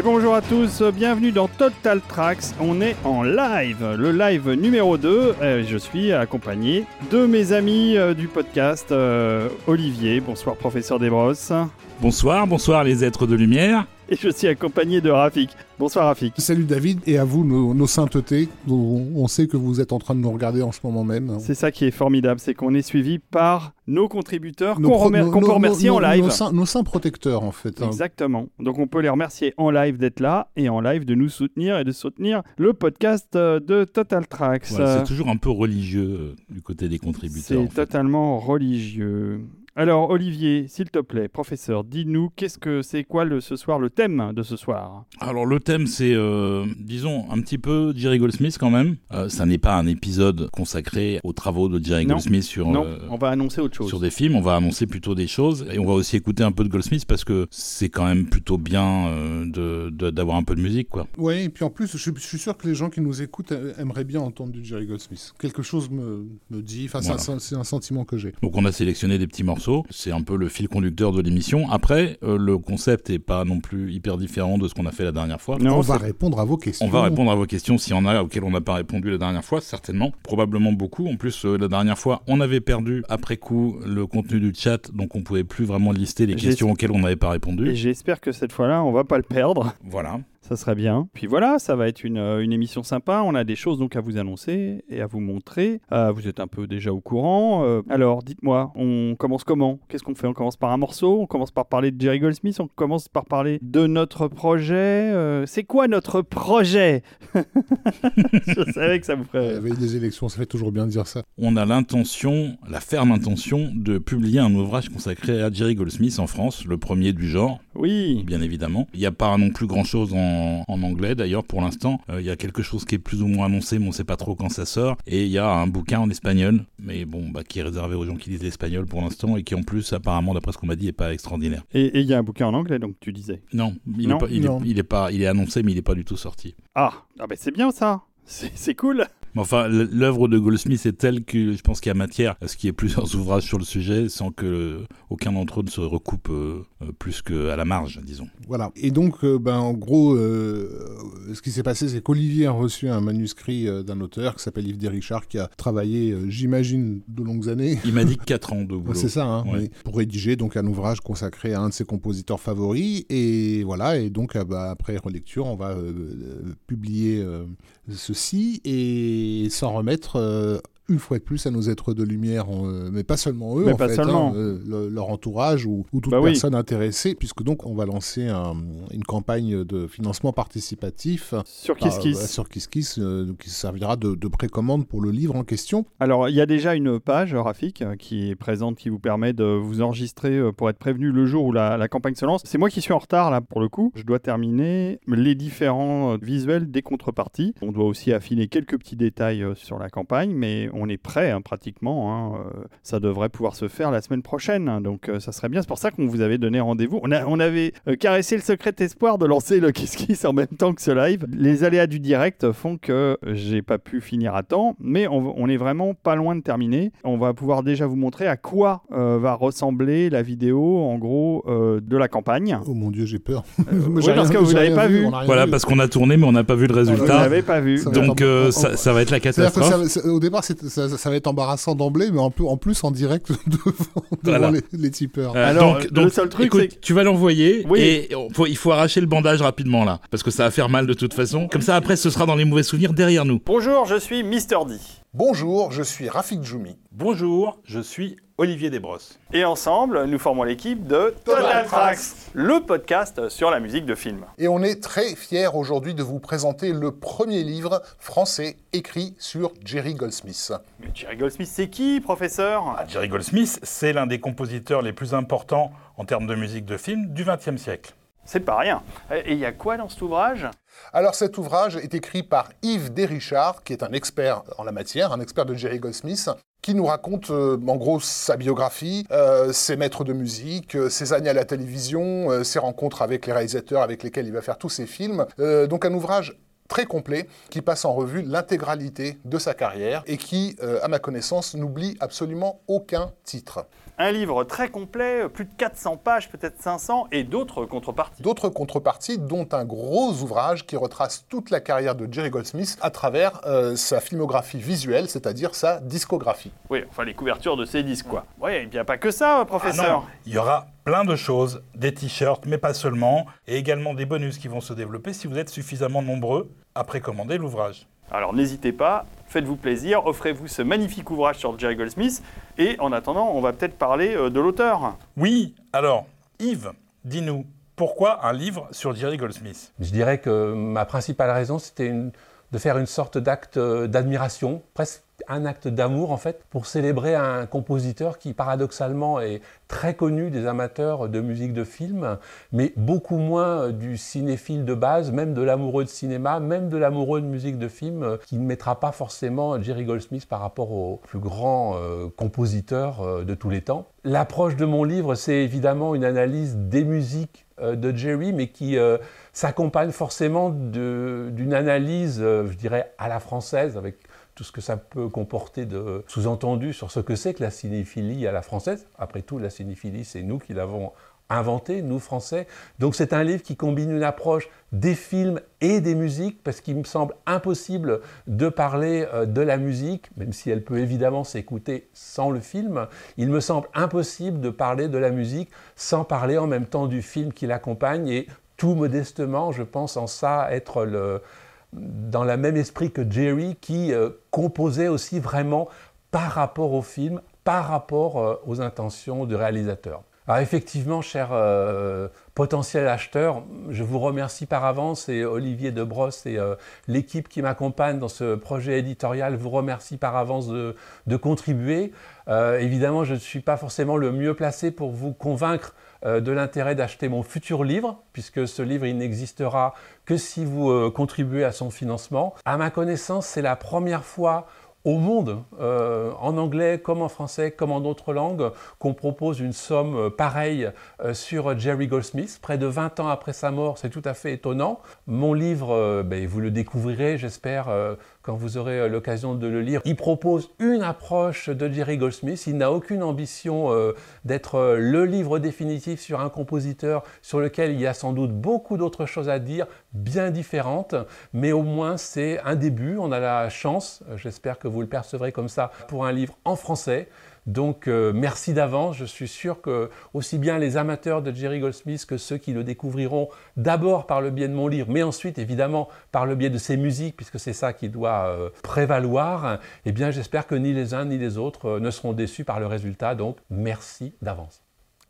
Et bonjour à tous, bienvenue dans Total Tracks. On est en live, le live numéro 2. Euh, je suis accompagné de mes amis euh, du podcast euh, Olivier. Bonsoir, professeur Desbrosses. Bonsoir, bonsoir les êtres de lumière. Et je suis accompagné de Rafik. Bonsoir Rafik. Salut David et à vous nos, nos saintetés. On, sait que vous êtes en train de nous regarder en ce moment même. C'est ça qui est formidable, c'est qu'on est suivi par nos contributeurs qu'on pro- remer- peut remercier nos- en live. Nos saints, nos saints protecteurs en fait. hein. Exactement. Donc on peut les remercier en live d'être là et en live de nous soutenir et de soutenir le podcast euh, de Total Tracks. Voilà, c'est toujours un peu religieux euh, du côté des contributeurs. C'est en fait. totalement religieux. Alors Olivier, s'il te plaît, professeur, dis-nous qu'est-ce que c'est quoi le, ce soir le thème de ce soir? Alors le thème c'est, euh, disons, un petit peu Jerry Goldsmith quand même. Euh, ça n'est pas un épisode consacré aux travaux de Jerry Non. Goldsmith sur, Non, euh, on va annoncer autre chose. sur des films. On va annoncer plutôt des choses et on va aussi écouter un peu de Goldsmith parce que c'est quand même plutôt bien euh, de- de- d'avoir un peu de musique quoi. Ouais, et puis en plus, je, suis- je suis sûr que les gens qui nous écoutent aimeraient bien entendre du Jerry Goldsmith. Quelque chose me, me dit, enfin, Voilà. c'est un sentiment que j'ai. Donc on a sélectionné des petits morceaux, c'est un peu le fil conducteur de l'émission. Après, euh, le concept est pas non plus hyper différent de ce qu'on a fait la dernière fois. Non, on va répondre à vos questions. On va répondre à vos questions s'il y en a auxquelles on n'a pas répondu la dernière fois, certainement, probablement beaucoup. En plus, euh, la dernière fois, on avait perdu après coup le contenu du chat, donc on pouvait plus vraiment lister les questions auxquelles on n'avait pas Et répondu. j'espère que cette fois-là, on va pas le perdre. Voilà. Ça serait bien. Puis voilà, ça va être une, euh, une émission sympa. On a des choses donc à vous annoncer et à vous montrer. Euh, vous êtes un peu déjà au courant. Euh, alors, dites-moi, on commence comment? Qu'est-ce qu'on fait? On commence par un morceau? On commence par parler de Jerry Goldsmith? On commence par parler de notre projet? Euh, C'est quoi notre projet? Je savais que ça vous La ferait. veille des élections, ça fait toujours bien de dire ça. On a l'intention, la ferme intention, de publier un ouvrage consacré à Jerry Goldsmith en France, le premier du genre, Oui. bien évidemment. Il n'y a pas non plus grand-chose en, en anglais d'ailleurs pour l'instant. Euh, Il y a quelque chose qui est plus ou moins annoncé, mais on ne sait pas trop quand ça sort. Et il y a un bouquin en espagnol, mais bon, bah, qui est réservé aux gens qui lisent l'espagnol pour l'instant et qui en plus, apparemment, d'après ce qu'on m'a dit, est pas extraordinaire. Et il y a un bouquin en anglais, donc tu disais. Non, il, Non, est, pas, il, non. Est, il est pas, il est annoncé, mais il n'est pas du tout sorti. Ah, ah ben c'est bien ça. C'est c'est cool. Mais enfin, l'œuvre de Goldsmith est telle que je pense qu'il y a matière à ce qu'il y ait plusieurs ouvrages sur le sujet sans que euh, aucun d'entre eux ne se recoupe euh, euh, plus qu'à la marge, disons. Voilà. Et donc, euh, ben, en gros, euh, ce qui s'est passé, c'est qu'Olivier a reçu un manuscrit d'un auteur qui s'appelle Yves Desrichard, qui a travaillé, j'imagine, de longues années. Il m'a dit 4 ans de boulot. C'est ça, hein, Ouais. pour rédiger donc un ouvrage consacré à un de ses compositeurs favoris. Et voilà, et donc euh, bah, après relecture, on va publier ceci et s'en remettre euh, une fois de plus à nos êtres de lumière, euh, mais pas seulement eux, Mais en pas fait, seulement. hein, euh, le- leur entourage ou, ou toute Bah oui. personne intéressée, puisque donc on va lancer un- une campagne de financement participatif Sur par- Kiss euh, sur Kiss Kiss, euh, qui servira de, de précommande pour le livre en question. Alors, il y a déjà une page, Rafik, euh, qui est présente, qui vous permet de vous enregistrer euh, pour être prévenu le jour où la, la campagne se lance. C'est moi qui suis en retard, là, pour le coup. Je dois terminer les différents euh, visuels des contreparties. On doit aussi affiner quelques petits détails euh, sur la campagne, mais on est prêt, hein, pratiquement. hein. Euh, Ça devrait pouvoir se faire la semaine prochaine, hein, donc euh, ça serait bien. C'est pour ça qu'on vous avait donné rendez-vous. On, a- on avait euh, caressé le secret espoir de lancer le Kiss Kiss en même temps que ce live. Les aléas du direct font que j'ai pas pu finir à temps, mais on, on est vraiment pas loin de terminer. On va pouvoir déjà vous montrer à quoi euh, va ressembler la vidéo, en gros, euh, de la campagne. Oh mon Dieu, j'ai peur. Euh, oui, parce que vous l'avez pas vu. on Voilà, vu. parce qu'on a tourné, mais on n'a pas vu le Vous résultat. l'avez pas vu. Ça Donc euh, ça, ça va être la catastrophe. ça- ça- au départ, ça, ça va être embarrassant d'emblée, mais en, plus- en plus en direct devant, devant Voilà. les, les tipeurs. Euh, Alors, donc, le donc, seul truc, écoute, tu vas l'envoyer Oui. et on- faut- il faut arracher le bandage rapidement là, parce que ça va faire mal de toute façon. Comme ça, après, ce sera dans les mauvais souvenirs derrière nous. Bonjour, je suis Mister D. Bonjour, je suis Rafik Djoumi. Bonjour, je suis Olivier Desbrosses. Et ensemble, nous formons l'équipe de Total Tracks, le podcast sur la musique de film. Et on est très fiers aujourd'hui de vous présenter le premier livre français écrit sur Jerry Goldsmith. Mais Jerry Goldsmith, c'est qui, professeur? Ah, Jerry Goldsmith, c'est l'un des compositeurs les plus importants en termes de musique de film du XXe siècle. C'est pas rien. Et il y a quoi dans cet ouvrage? Alors cet ouvrage est écrit par Yves Desrichard, qui est un expert en la matière, un expert de Jerry Goldsmith, qui nous raconte euh, en gros sa biographie, euh, ses maîtres de musique, euh, ses années à la télévision, ses rencontres avec les réalisateurs avec lesquels il va faire tous ses films. Donc un ouvrage très complet qui passe en revue l'intégralité de sa carrière et qui, à ma connaissance, n'oublie absolument aucun titre. Un livre très complet, plus de 400 pages, peut-être 500, et d'autres contreparties. D'autres contreparties, dont un gros ouvrage qui retrace toute la carrière de Jerry Goldsmith à travers euh, sa filmographie visuelle, c'est-à-dire sa discographie. Oui, enfin les couvertures de ses disques, quoi. Oui, il n'y a pas que ça, professeur. Ah il y aura plein de choses, des t-shirts, mais pas seulement, et également des bonus qui vont se développer si vous êtes suffisamment nombreux à précommander l'ouvrage. Alors n'hésitez pas, faites-vous plaisir, offrez-vous ce magnifique ouvrage sur Jerry Goldsmith, et en attendant, on va peut-être parler euh, de l'auteur. Oui, alors, Yves, dis-nous, pourquoi un livre sur Jerry Goldsmith? Je dirais que ma principale raison, c'était de faire une sorte d'acte euh, d'admiration, presque un acte d'amour en fait pour célébrer un compositeur qui paradoxalement est très connu des amateurs de musique de film, mais beaucoup moins du cinéphile de base, même de l'amoureux de cinéma, même de l'amoureux de musique de film, qui ne mettra pas forcément Jerry Goldsmith par rapport aux plus grands euh, compositeurs euh, de tous les temps. L'approche de mon livre, c'est évidemment une analyse des musiques euh, de Jerry, mais qui s'accompagne forcément d'une analyse, je dirais, à la française, avec tout ce que ça peut comporter de sous-entendu sur ce que c'est que la cinéphilie à la française. Après tout, la cinéphilie, c'est nous qui l'avons inventé, nous Français. Donc c'est un livre qui combine une approche des films et des musiques, parce qu'il me semble impossible de parler euh, de la musique, même si elle peut évidemment s'écouter sans le film, il me semble impossible de parler de la musique sans parler en même temps du film qui l'accompagne, et tout modestement, je pense en ça être le, dans le même esprit que Jerry, qui euh, composait aussi vraiment par rapport au film, par rapport euh, aux intentions du réalisateur. Alors effectivement, cher euh, potentiel acheteur, je vous remercie par avance et Olivier Debrosse et l'équipe qui m'accompagne dans ce projet éditorial vous remercie par avance de, contribuer. évidemment, je ne suis pas forcément le mieux placé pour vous convaincre euh, de l'intérêt d'acheter mon futur livre, puisque ce livre, n'existera que si vous euh, contribuez à son financement. À ma connaissance, c'est la première fois au monde, euh, en anglais comme en français, comme en d'autres langues, qu'on propose une somme pareille sur Jerry Goldsmith. Près de 20 ans après sa mort, c'est tout à fait étonnant. Mon livre, ben, vous le découvrirez, j'espère, quand vous aurez euh, l'occasion de le lire. Il propose une approche de Jerry Goldsmith. Il n'a aucune ambition euh, d'être euh, le livre définitif sur un compositeur sur lequel il y a sans doute beaucoup d'autres choses à dire, bien différentes, mais au moins c'est un début. On a la chance, j'espère que vous le percevrez comme ça, pour un livre en français. Donc euh, merci d'avance, je suis sûr que aussi bien les amateurs de Jerry Goldsmith que ceux qui le découvriront d'abord par le biais de mon livre, mais ensuite évidemment par le biais de ses musiques, puisque c'est ça qui doit euh, prévaloir, eh bien j'espère que ni les uns ni les autres euh, ne seront déçus par le résultat, donc merci d'avance.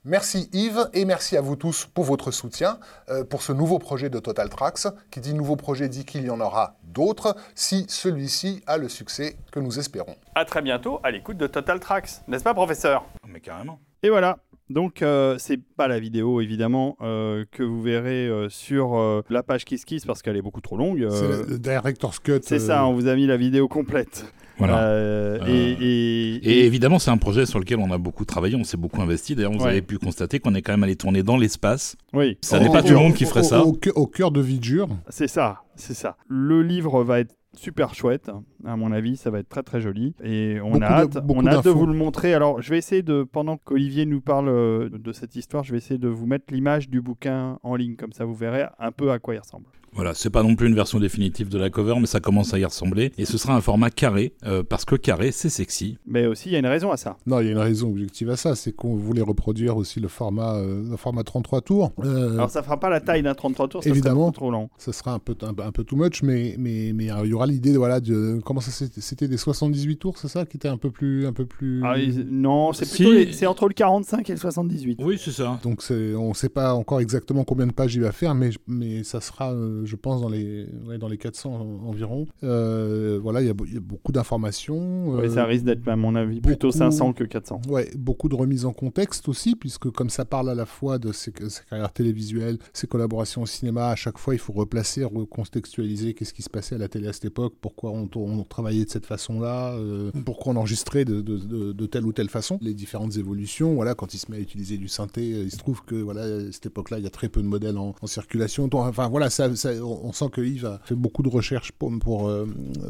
Merci Yves et merci à vous tous pour votre soutien euh, pour ce nouveau projet de Total Tracks. Qui dit nouveau projet dit qu'il y en aura d'autres si celui-ci a le succès que nous espérons. À très bientôt à l'écoute de Total Tracks, n'est-ce pas professeur? Mais carrément. Et voilà, donc, euh, c'est pas la vidéo évidemment euh, que vous verrez sur la page Kiss Kiss parce qu'elle est beaucoup trop longue. c'est le Director's Cut. C'est ça, on vous a mis la vidéo complète. Voilà. Euh, euh, et, évidemment, c'est un projet sur lequel on a beaucoup travaillé, on s'est beaucoup investi. D'ailleurs, vous avez pu constater qu'on est quand même allé tourner dans l'espace. Oui. Ça n'est pas tout le monde qui ferait ça. Au, cœur de Vidjur. C'est ça, c'est ça. Le livre va être super chouette. À mon avis, ça va être très très joli. Et on a hâte, on a hâte de vous le montrer. Alors, je vais essayer de, pendant qu'Olivier nous parle euh, de cette histoire, je vais essayer de vous mettre l'image du bouquin en ligne. Comme ça, vous verrez un peu à quoi il ressemble. Voilà, c'est pas non plus une version définitive de la cover, mais ça commence à y ressembler. Et ce sera un format carré, euh, parce que carré, c'est sexy. Mais aussi, il y a une raison à ça. Non, il y a une raison objective à ça, c'est qu'on voulait reproduire aussi le format, euh, le format 33 tours. Euh, Alors, ça fera pas la taille d'un 33 tours, ça évidemment, trop long. Ça sera un peu, un, peu too much, mais mais mais il y aura l'idée, voilà, de comment ça c'était des 78 tours, c'est ça, qui était un peu plus, un peu plus. Ah, non, c'est plutôt, c'est entre le 45 et le 78. Oui, c'est ça. Donc on sait pas encore exactement combien de pages il va faire, mais mais ça sera, je pense, dans les dans les 400 environ. Euh, voilà, il y, a beaucoup d'informations. Ça euh, risque d'être, à mon avis, plutôt 500 que 400. Ouais, beaucoup de remises en contexte aussi, puisque comme ça parle à la fois de ses, carrières télévisuelles, ses collaborations au cinéma, à chaque fois, il faut replacer, recontextualiser qu'est-ce qui se passait à la télé à cette époque, pourquoi on, on travaillait de cette façon-là, euh, pourquoi on enregistrait de, de, de, de, telle ou telle façon, les différentes évolutions. Voilà, quand il se met à utiliser du synthé, il se trouve que voilà, à cette époque-là, il y a très peu de modèles en, en circulation. Enfin voilà, ça, ça, on sent que Yves a fait beaucoup de recherches pour, pour, euh,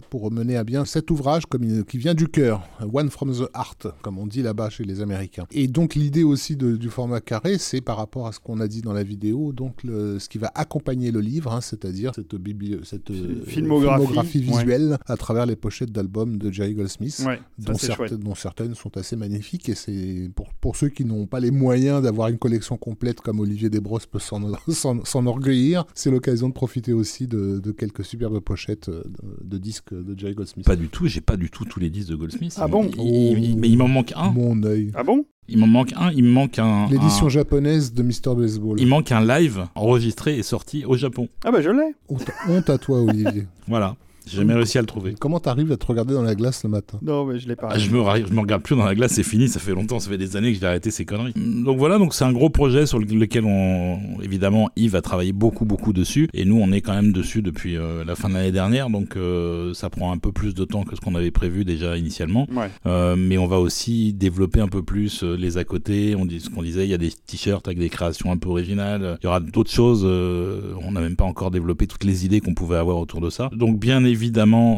pour mener à bien cet ouvrage comme il, qui vient du cœur, One from the Heart, comme on dit là-bas chez les Américains. Et donc l'idée aussi de, du format carré, c'est par rapport à ce qu'on a dit dans la vidéo, donc le, ce qui va accompagner le livre, hein, c'est-à-dire cette, cette euh, filmographie, filmographie, visuelle ouais. à travers les pochettes d'albums de Jerry Goldsmith, ouais, dont, certaines, dont, certaines sont assez magnifiques. Et c'est pour, pour ceux qui n'ont pas les moyens d'avoir une collection complète comme Olivier Desbrosses peut s'enorgueillir, c'est l'occasion de profiter aussi de, de, quelques superbes pochettes de, de, disques de Jerry Goldsmith. Pas du tout, j'ai pas du tout tous les disques de Goldsmith. Ah bon il, il, Mais il m'en manque un. Mon œil. Ah bon? Il m'en manque un, il me manque un. L'édition un... japonaise de Mr. Baseball. Il manque un live enregistré et sorti au Japon. Ah bah je l'ai. Honte, honte à toi, Olivier. voilà. J'ai jamais réussi à le trouver. Comment t'arrives à te regarder dans la glace le matin? Non, mais je l'ai pas. Ah, je, me, je me regarde plus dans la glace, c'est fini, ça fait longtemps, ça fait des années que j'ai arrêté ces conneries. Donc voilà, donc c'est un gros projet sur lequel on, évidemment, Yves a travaillé beaucoup, beaucoup dessus, et nous, on est quand même dessus depuis euh, la fin de l'année dernière, donc euh, ça prend un peu plus de temps que ce qu'on avait prévu déjà initialement. Ouais. Euh, mais on va aussi développer un peu plus euh, les à côté. On dit ce qu'on disait, il y a des t-shirts avec des créations un peu originales. Il y aura d'autres choses. euh, on n'a même pas encore développé toutes les idées qu'on pouvait avoir autour de ça. Donc bien évidemment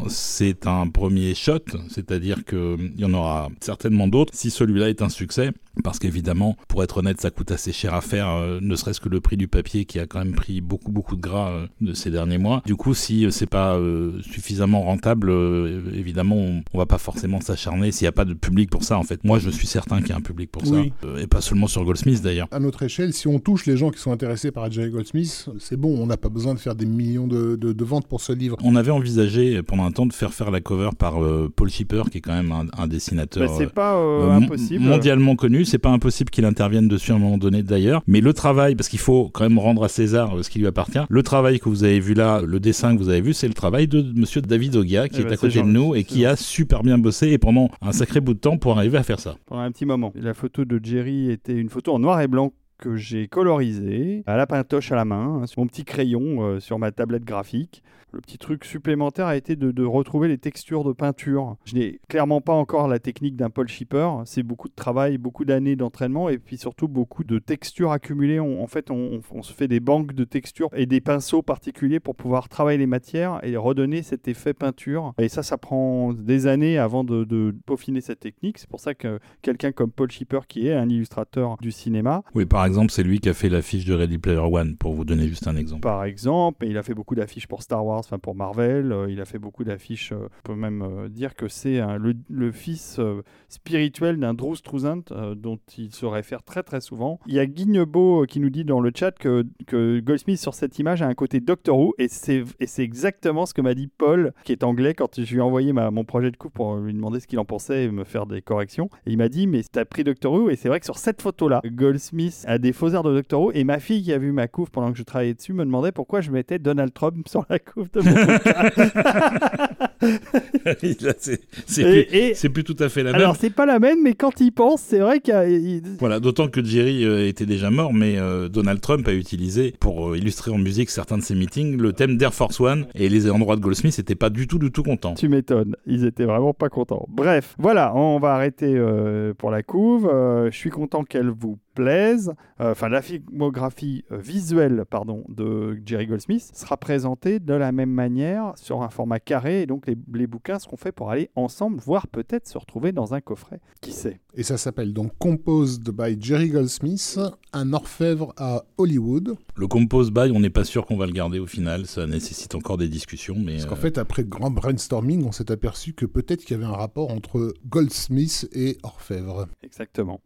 c'est un premier shot, c'est-à-dire qu'il y en aura certainement d'autres si celui-là est un succès. Parce qu'évidemment, pour être honnête, ça coûte assez cher à faire, euh, ne serait-ce que le prix du papier qui a quand même pris beaucoup beaucoup de gras euh, de ces derniers mois. Du coup, si euh, c'est pas euh, suffisamment rentable, euh, évidemment, on, on, va pas forcément s'acharner s'il n'y a pas de public pour ça. En fait, moi, je suis certain qu'il y a un public pour oui. ça, et pas seulement sur Goldsmith d'ailleurs. À notre échelle, si on touche les gens qui sont intéressés par Jerry Goldsmith, c'est bon. On n'a pas besoin de faire des millions de, de, de, ventes pour ce livre. On avait envisagé pendant un temps de faire faire la cover par Paul Shipper, qui est quand même un, un dessinateur. Bah, pas impossible. Mondialement connu, c'est pas impossible qu'il intervienne dessus à un moment donné d'ailleurs. Mais le travail, parce qu'il faut quand même rendre à César ce qui lui appartient, le travail que vous avez vu là, le dessin que vous avez vu, c'est le travail de monsieur David Ogia, qui eh est ben à côté de nous et qui a super bien bossé et pendant un sacré bout de temps pour arriver à faire ça. Pendant un petit moment. La photo de Jerry était une photo en noir et blanc que j'ai colorisé à la pintoche à la main, hein, sur mon petit crayon euh, sur ma tablette graphique. Le petit truc supplémentaire a été de, retrouver les textures de peinture. Je n'ai clairement pas encore la technique d'un Paul Shipper. C'est beaucoup de travail, beaucoup d'années d'entraînement et puis surtout beaucoup de textures accumulées. En fait, on, se fait des banques de textures et des pinceaux particuliers pour pouvoir travailler les matières et redonner cet effet peinture. Et ça, ça prend des années avant de, de peaufiner cette technique. C'est pour ça que quelqu'un comme Paul Shipper, qui est un illustrateur du cinéma. Oui, par exemple, c'est lui qui a fait l'affiche de Ready Player One, pour vous donner juste un exemple. Par exemple, et il a fait beaucoup d'affiches pour Star Wars enfin pour Marvel, euh, il a fait beaucoup d'affiches. Euh, on peut même euh, dire que c'est le, fils spirituel d'un Drew Struzant dont il se réfère très très souvent. Il y a Guignebo qui nous dit dans le chat que, que Goldsmith sur cette image a un côté Doctor Who et c'est exactement ce que m'a dit Paul qui est anglais quand je lui ai envoyé ma, mon projet de coupe pour lui demander ce qu'il en pensait et me faire des corrections. Et il m'a dit mais t'as pris Doctor Who et c'est vrai que sur cette photo là, Goldsmith a des faux airs de Doctor Who et ma fille qui a vu ma couve pendant que je travaillais dessus me demandait pourquoi je mettais Donald Trump sur la couve de mon c'est plus, tout à fait la même. Alors, c'est pas la même, mais quand il pense, c'est vrai qu'il. Voilà, d'autant que Jerry euh, était déjà mort, mais euh, Donald Trump a utilisé, pour euh, illustrer en musique certains de ses meetings, le thème d'Air Force One, et les endroits de Goldsmith n'étaient pas du tout, du tout contents. Tu m'étonnes, ils étaient vraiment pas contents. Bref, voilà, on va arrêter pour la couve. Je suis content qu'elle vous plaise, enfin euh, la filmographie euh, visuelle de Jerry Goldsmith sera présentée de la même manière sur un format carré et donc les, les bouquins seront faits pour aller ensemble, voire peut-être se retrouver dans un coffret. Qui sait? Et ça s'appelle donc Composed by Jerry Goldsmith, un orfèvre à Hollywood. Le Composed by, on n'est pas sûr qu'on va le garder au final, ça nécessite encore des discussions. Mais Parce qu'en euh... fait, après grand brainstorming, on s'est aperçu que peut-être qu'il y avait un rapport entre Goldsmith et orfèvre. Exactement.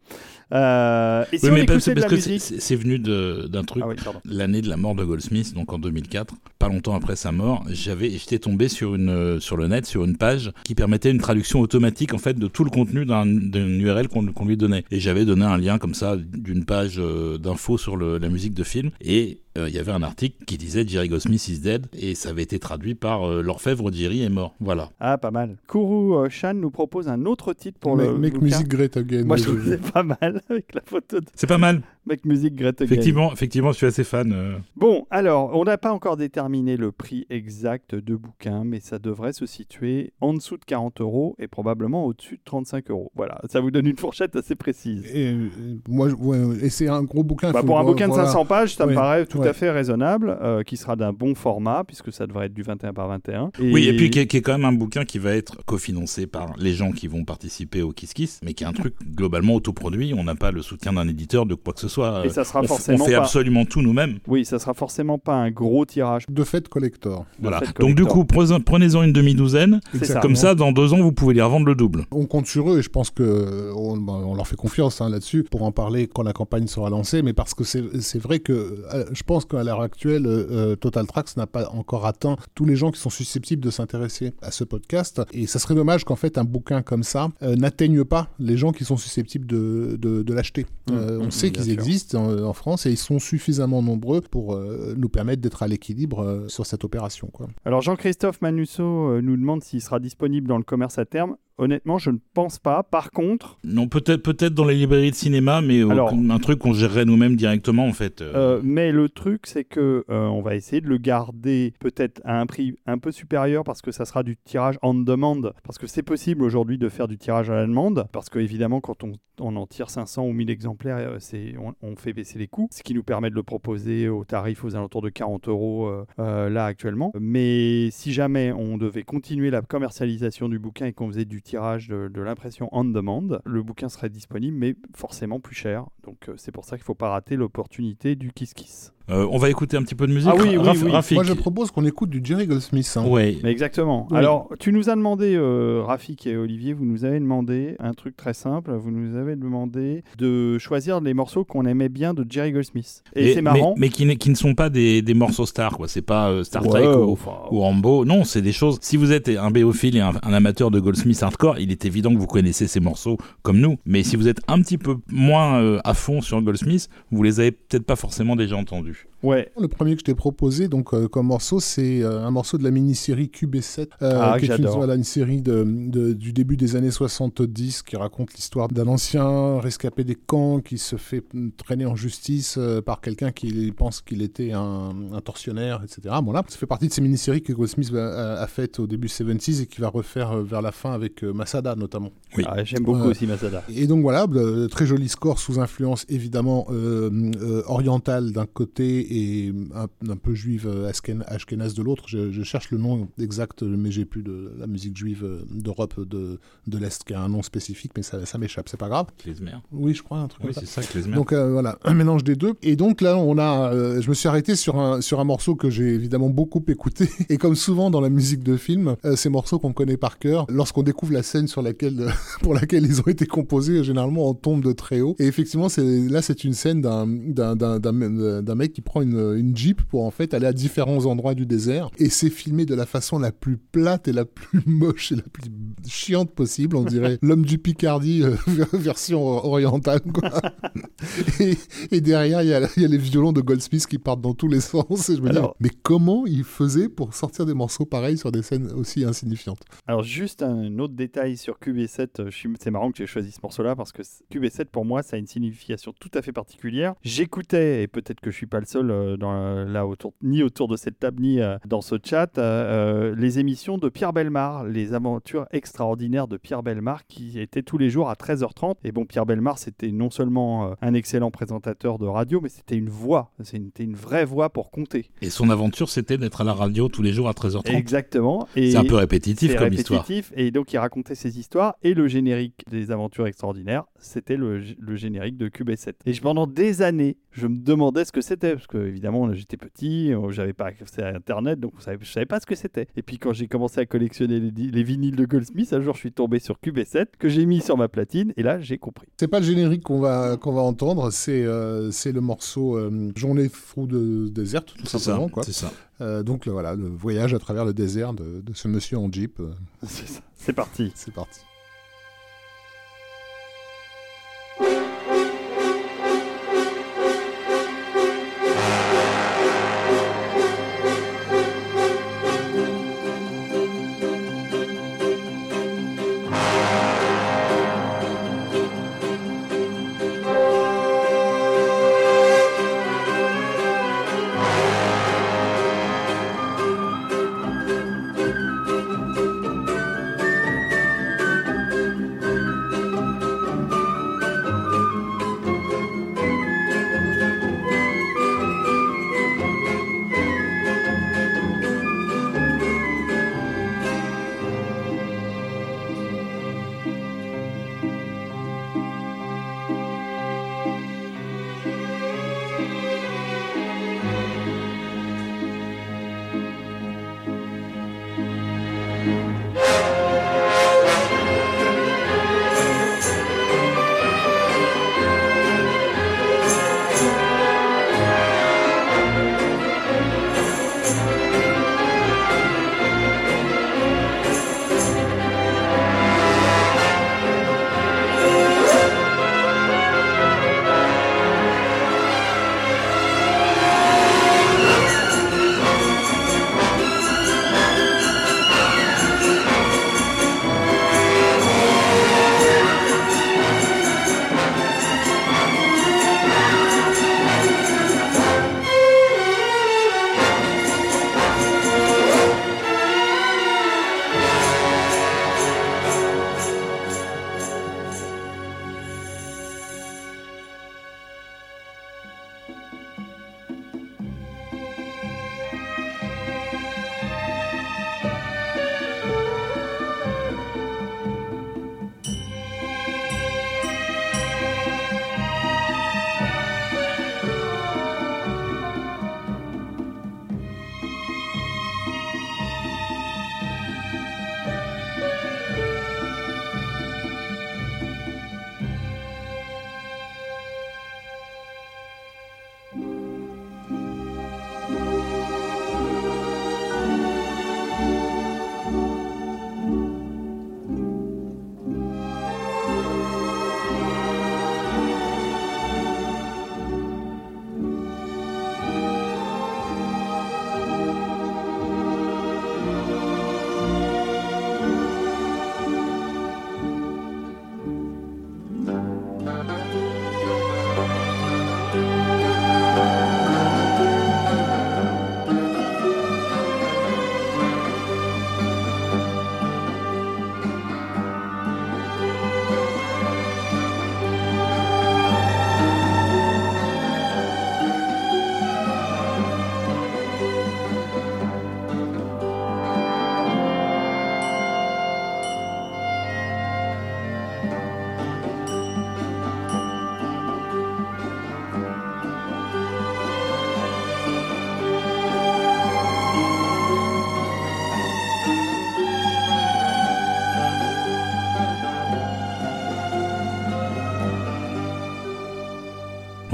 Euh, et si oui, on mais parce, parce que c'est venu d'un truc, ah oui, l'année de la mort de Goldsmith, donc en 2004, pas longtemps après sa mort, j'avais, j'étais tombé sur une, sur le net, sur une page qui permettait une traduction automatique en fait de tout le contenu d'une URL qu'on qu lui donnait. Et j'avais donné un lien comme ça d'une page euh, d'infos sur le, la musique de film et euh, il y avait un article qui disait Jerry Goldsmith is dead et ça avait été traduit par euh, l'orfèvre Jerry est mort. Voilà. Ah, pas mal. Kuru euh, Chan nous propose un autre titre pour Mais- le. Make bouquin. Music Great Again. Moi, je trouve c'est pas mal avec la photo de C'est pas mal. Make Music Great Again. Effectivement, effectivement, je suis assez fan. euh. Bon, alors, on n'a pas encore déterminé le prix exact de bouquin, mais ça devrait se situer en dessous de 40 euros et probablement au-dessus de 35 euros. Voilà, ça vous donne une fourchette assez précise. Et, euh, moi, je- ouais, et c'est un gros bouquin. Bah, faut pour un bouquin de voilà. 500 pages, ça me paraît tout ouais. À fait raisonnable, euh, qui sera d'un bon format, puisque ça devrait être du 21 par 21. Oui, et puis qui est, qui est quand même un bouquin qui va être cofinancé par les gens qui vont participer au Kiss Kiss, mais qui est un truc globalement autoproduit. On n'a pas le soutien d'un éditeur de quoi que ce soit. Et ça sera on, f- forcément on fait pas- absolument tout nous-mêmes. Oui, ça sera forcément pas un gros tirage. De fait collector. de Voilà. fait Donc du coup, prenez- prenez-en une demi-douzaine. Comme ça, dans deux ans, vous pouvez les revendre le double. On compte sur eux et je pense que on, on leur fait confiance hein, là-dessus pour en parler quand la campagne sera lancée. Mais parce que c'est c'est vrai que euh, je pense qu'à l'heure actuelle, euh, euh, Total Tracks n'a pas encore atteint tous les gens qui sont susceptibles de s'intéresser à ce podcast. Et ça serait dommage qu'en fait un bouquin comme ça euh, n'atteigne pas les gens qui sont susceptibles de, de, de l'acheter. Euh, Mmh, on mmh, sait qu'ils existent en, en France et ils sont suffisamment nombreux pour nous permettre d'être à l'équilibre sur cette opération. Quoi. Alors Jean-Christophe Manusso euh, nous demande s'il sera disponible dans le commerce à terme. Honnêtement, je ne pense pas. Par contre, Non, peut-être peut-être dans les librairies de cinéma, mais euh, Alors- un truc qu'on gérerait nous-mêmes directement en fait. euh. euh, mais le truc, c'est que euh, on va essayer de le garder peut-être à un prix un peu supérieur parce que ça sera du tirage on demande. Parce que c'est possible aujourd'hui de faire du tirage à la demande. Parce que évidemment, quand on, on en tire 500 ou 1000 exemplaires, c'est, on, on fait baisser les coûts. Ce qui nous permet de le proposer au tarif aux alentours de 40 euros euh, là actuellement. Mais si jamais on devait continuer la commercialisation du bouquin et qu'on faisait du tirage de, l'impression on demand, le bouquin serait disponible, mais forcément plus cher. Donc euh, c'est pour ça qu'il ne faut pas rater l'opportunité du Kiss Kiss. Euh, on va écouter un petit peu de musique. Ah oui, oui, oui. Moi, je propose qu'on écoute du Jerry Goldsmith. hein. Mais exactement. Oui. Alors, tu nous as demandé, euh, Rafik et Olivier, vous nous avez demandé un truc très simple. Vous nous avez demandé de choisir les morceaux qu'on aimait bien de Jerry Goldsmith. Et, Et- c'est marrant. Mais, mais qui, ne sont pas des, des morceaux stars, quoi. C'est pas euh, Star Ouais, Trek ou, enfin, ou Rambo. Non, c'est des choses. Si vous êtes un béophile et un, un amateur de Goldsmith hardcore, il est évident que vous connaissez ces morceaux comme nous. Mais si vous êtes un petit peu moins euh, à fond sur Goldsmith, vous les avez peut-être pas forcément déjà entendus. juge. Ouais. Le premier que je t'ai proposé donc euh, comme morceau, c'est euh, un morceau de la mini-série QB7, euh, Ah, qui est une, j'adore. voilà, une série de, de- du début des années 70 qui raconte l'histoire d'un ancien rescapé des camps qui se fait traîner en justice euh, par quelqu'un qui pense qu'il était un, un tortionnaire, etc. Bon là, ça fait partie de ces mini-séries que Goldsmith a, a, a faites au début 70s et qui va refaire euh, vers la fin avec euh, Masada notamment. Oui. Ah, J'aime beaucoup aussi Masada. Et donc voilà, très joli score sous influence évidemment euh, euh, orientale d'un côté et un, un peu juive euh, ashken- ashkénaze de l'autre. Je, je cherche le nom exact, mais j'ai plus de la musique juive euh, d'Europe de, de l'Est qui a un nom spécifique, mais ça, ça m'échappe, c'est pas grave. Klezmer. Oui, je crois, un truc Oui, comme ça. c'est ça, Klezmer. Donc euh, voilà, un mélange des deux. Et donc là, on a, euh, je me suis arrêté sur un, sur un morceau que j'ai évidemment beaucoup écouté. Et comme souvent dans la musique de film, euh, ces morceaux qu'on connaît par cœur, lorsqu'on découvre la scène sur laquelle, pour laquelle ils ont été composés, généralement on tombe de très haut. Et effectivement, là, c'est une scène d'un, d'un- d'un mec qui prend une, une jeep pour en fait aller à différents endroits du désert. Et c'est filmé de la façon la plus plate et la plus moche et la plus chiante possible. On dirait l'homme du Picardie euh, version orientale, quoi. Et, et derrière, il y, a, il y a les violons de Goldsmith qui partent dans tous les sens. Et je me dis, Alors- mais comment il faisait pour sortir des morceaux pareils sur des scènes aussi insignifiantes? Alors juste un autre détail sur QB7, euh, c'est marrant que aies choisi ce morceau-là parce que c- QB7 pour moi ça a une signification tout à fait particulière. J'écoutais, et peut-être que je suis pas le seul euh, dans, euh, là autour, ni autour de cette table ni euh, dans ce chat, les émissions de Pierre Belmar, les aventures extraordinaires de Pierre Belmar qui étaient tous les jours à 13h30. Et bon, Pierre Belmar c'était non seulement un excellent présentateur de radio, mais c'était une voix, c'était une vraie voix pour compter. Et son aventure, c'était d'être à la radio tous les jours à 13h30. Exactement. C'est un peu répétitif comme histoire. répétitif, Et donc, il racontait ses histoires. Et le générique des aventures extraordinaires, c'était le, le générique de QB7. Et pendant des années, je me demandais ce que c'était. Parce que, évidemment, j'étais petit, euh, j'avais pas accès à Internet, donc on savait- je savais pas ce que c'était. Et puis, quand j'ai commencé à collectionner les, les vinyles de Goldsmith, un jour, je suis tombé sur QB7, que j'ai mis sur ma platine. Et là, j'ai compris. C'est pas le générique qu'on va, qu'on va entendre, c'est, euh, c'est le morceau euh, Journée through de Desert, tout C'est ça. simplement. Quoi. C'est ça. Euh, donc le, voilà, le voyage à travers le désert de, de ce monsieur en jeep. C'est ça. C'est parti. c'est parti.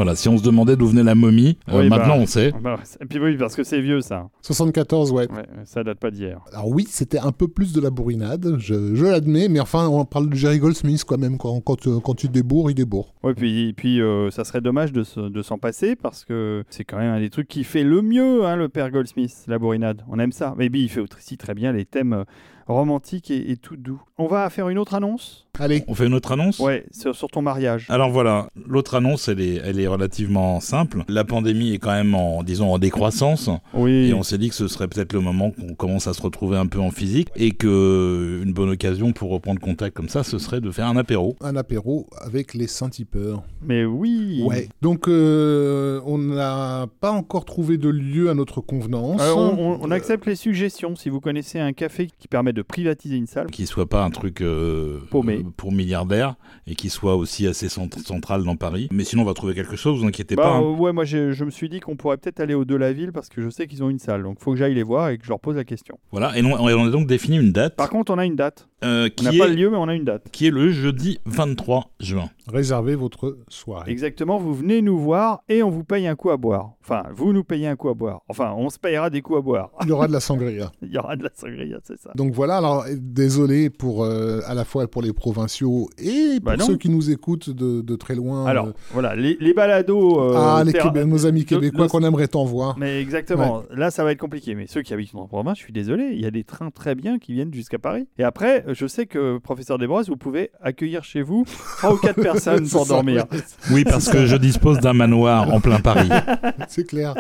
Voilà, si on se demandait d'où venait la momie, euh, bah, maintenant on sait. Bah, et puis oui, parce que c'est vieux ça. 74, ouais. Ouais, ça date pas d'hier. Alors oui, c'était un peu plus de la bourrinade, je, je l'admets, mais enfin, on parle de Jerry Goldsmith quand même. Quand, quand, euh, quand tu débourres, il débourre. Ouais, puis, puis euh, ça serait dommage de, se- de s'en passer parce que c'est quand même un des trucs qui fait le mieux, hein, le père Goldsmith, la bourrinade. On aime ça. Mais il fait aussi très bien les thèmes euh, romantiques et, et tout doux. On va faire une autre annonce? Allez, On fait une autre annonce? Ouais, sur, sur ton mariage. Alors voilà, l'autre annonce, elle est, elle est relativement simple. La pandémie est quand même en, disons, en décroissance. oui. Et on s'est dit que ce serait peut-être le moment qu'on commence à se retrouver un peu en physique et que une bonne occasion pour reprendre contact comme ça, ce serait de faire un apéro. un apéro avec les Saint-Tipeurs. Mais oui. Ouais. Donc, euh, on n'a pas encore trouvé de lieu à notre convenance. Euh, on, on- on accepte les suggestions. Si vous connaissez un café qui permet de privatiser une salle, Qui soit pas un truc euh, Paumé. euh, pour milliardaires et qui soit aussi assez cent- central dans Paris. Mais sinon, on va trouver quelque chose, vous inquiétez Bah, pas. hein. ouais, moi je me suis dit qu'on pourrait peut-être aller au de la ville parce que je sais qu'ils ont une salle. Donc faut que j'aille les voir et que je leur pose la question. Voilà, et on, on a donc défini une date Par contre, on a une date. euh, On n'a qui, pas le est, lieu, mais on a une date. qui est le jeudi 23 juin. Réservez votre soirée. Exactement, vous venez nous voir et on vous paye un coup à boire. Enfin, vous nous payez un coup à boire. Enfin, on se payera des coups à boire. Il y aura de la sangria. Il y aura de la sangria, c'est ça. Donc voilà, alors désolé pour euh, à la fois pour les provinciaux et pour Bah non. ceux qui nous écoutent de, de très loin. Alors, euh, voilà, les, les balados. euh, ah, les Québé- nos amis québécois qu'on aimerait tant voir. Mais exactement, là ça va être compliqué. Mais ceux qui habitent en province, je suis désolé, il y a des trains très bien qui viennent jusqu'à Paris. Et après, je sais que, professeur Desbrosses, vous pouvez accueillir chez vous trois ou quatre personnes pour ça, dormir. ouais, Oui, parce que je dispose d'un manoir en plein Paris. C'est clair.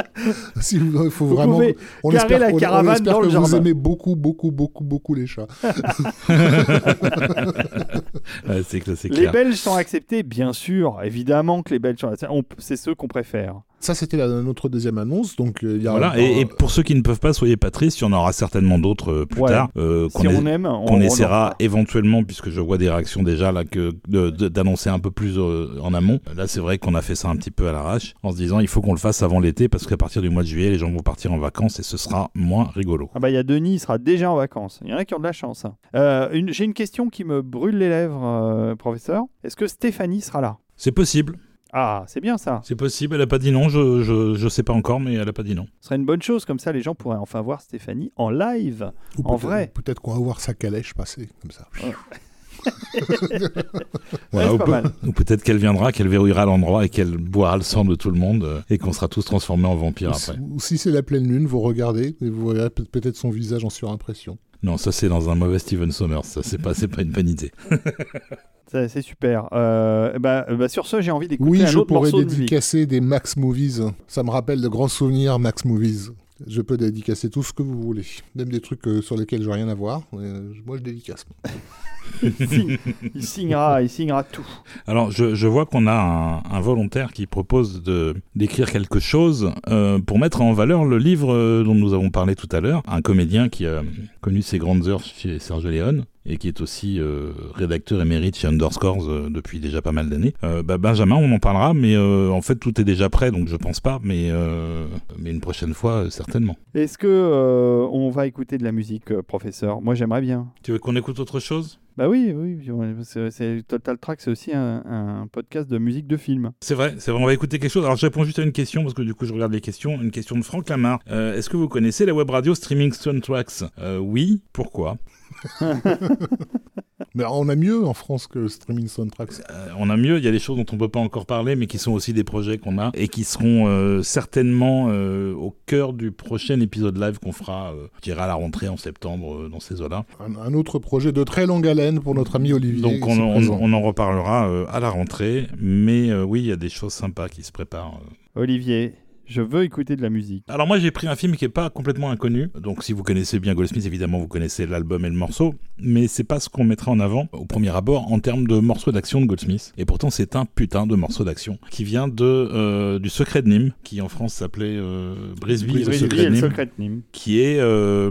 si vous, il faut Vous vraiment. pouvez on espère, la on- espère dans que le vous jardin. aimez beaucoup, beaucoup, beaucoup, beaucoup les chats. Ouais, c'est Les. Belges sont acceptés, bien sûr. Évidemment que les Belges sont acceptés. C'est ceux qu'on préfère. Ça, c'était notre deuxième annonce. Donc, euh, il y a Voilà, et, et pour ceux qui ne peuvent pas, soyez pas tristes, il y en aura certainement d'autres euh, plus Ouais. tard. euh, qu'on Si est- on aime, on, qu'on on essaiera en- éventuellement, puisque je vois des réactions déjà là, que d'annoncer un peu plus euh, en amont. Là, c'est vrai qu'on a fait ça un petit peu à l'arrache, en se disant il faut qu'on le fasse avant l'été, parce qu'à partir du mois de juillet, les gens vont partir en vacances et ce sera moins rigolo. Ah bah il y a Denis, il sera déjà en vacances. Il y en a qui ont de la chance. hein. Euh, une- J'ai une question qui me brûle les lèvres, euh, professeur. Est-ce que Stéphanie sera là? C'est possible, Ah, c'est bien ça. c'est possible. Elle a pas dit non, je, je, je sais pas encore, mais elle a pas dit non. Ce serait une bonne chose, comme ça les gens pourraient enfin voir Stéphanie en live. Ou en peut-être- vrai. Peut-être qu'on va voir sa calèche passer comme ça. Ou peut-être qu'elle viendra, qu'elle verrouillera l'endroit et qu'elle boira le sang de tout le monde euh, et qu'on sera tous transformés en vampires Ou si- après. Ou si c'est la pleine lune, vous regardez et vous verrez peut- peut-être son visage en surimpression. Non, ça c'est dans un mauvais Steven Sommers, ça c'est pas, c'est pas une bonne idée. C'est super. Euh, bah, bah, sur ce, j'ai envie d'écouter Oui, un je autre pourrais morceau de musique. dédicacer des Max Movies. Ça me rappelle de grands souvenirs Max Movies. Je peux dédicacer tout ce que vous voulez. Même des trucs euh, sur lesquels je n'ai rien à voir. Euh, moi, je dédicace. il, signe- il signera, il signera tout. Alors, je, je vois qu'on a un, un volontaire qui propose de d'écrire quelque chose euh, pour mettre en valeur le livre dont nous avons parlé tout à l'heure. Un comédien qui a connu ses grandes heures chez Serge Léon et qui est aussi euh, rédacteur émérite chez Underscores euh, depuis déjà pas mal d'années. Euh, bah, Benjamin, on en parlera, mais euh, en fait tout est déjà prêt, donc je pense pas, mais euh, mais une prochaine fois euh, certainement. Est-ce que euh, on va écouter de la musique, euh, professeur? Moi, j'aimerais bien. Tu veux qu'on écoute autre chose? Bah oui, oui. c'est- c'est- Total Track, c'est aussi un, un podcast de musique de film. C'est vrai, c'est vrai, on va écouter quelque chose. Alors je réponds juste à une question, parce que du coup je regarde les questions. Une question de Franck Lamar. Euh, Est-ce que vous connaissez la web radio Streaming Soundtracks? Euh, Oui, pourquoi? Mais on a mieux en France que Streaming Soundtracks. Euh, On a mieux, il y a des choses dont on peut pas encore parler, mais qui sont aussi des projets qu'on a, et qui seront euh, certainement euh, au cœur du prochain épisode live qu'on fera, euh, je dirais à la rentrée en septembre, euh, dans ces eaux-là. Un, un autre projet de très longue haleine pour notre ami Olivier. Donc on, en reparlera euh, à la rentrée, mais euh, oui, il y a des choses sympas qui se préparent. euh. Olivier, je veux écouter de la musique. Alors moi j'ai pris un film qui est pas complètement inconnu. Donc si vous connaissez bien Goldsmith, évidemment vous connaissez l'album et le morceau, mais c'est pas ce qu'on mettra en avant au premier abord en termes de morceaux d'action de Goldsmith. Et pourtant c'est un putain de morceau d'action qui vient de euh, du Secret de Nîmes, qui en France s'appelait euh, Brisby, et le Secret et de le Nîmes, secret de Nîmes. qui est euh,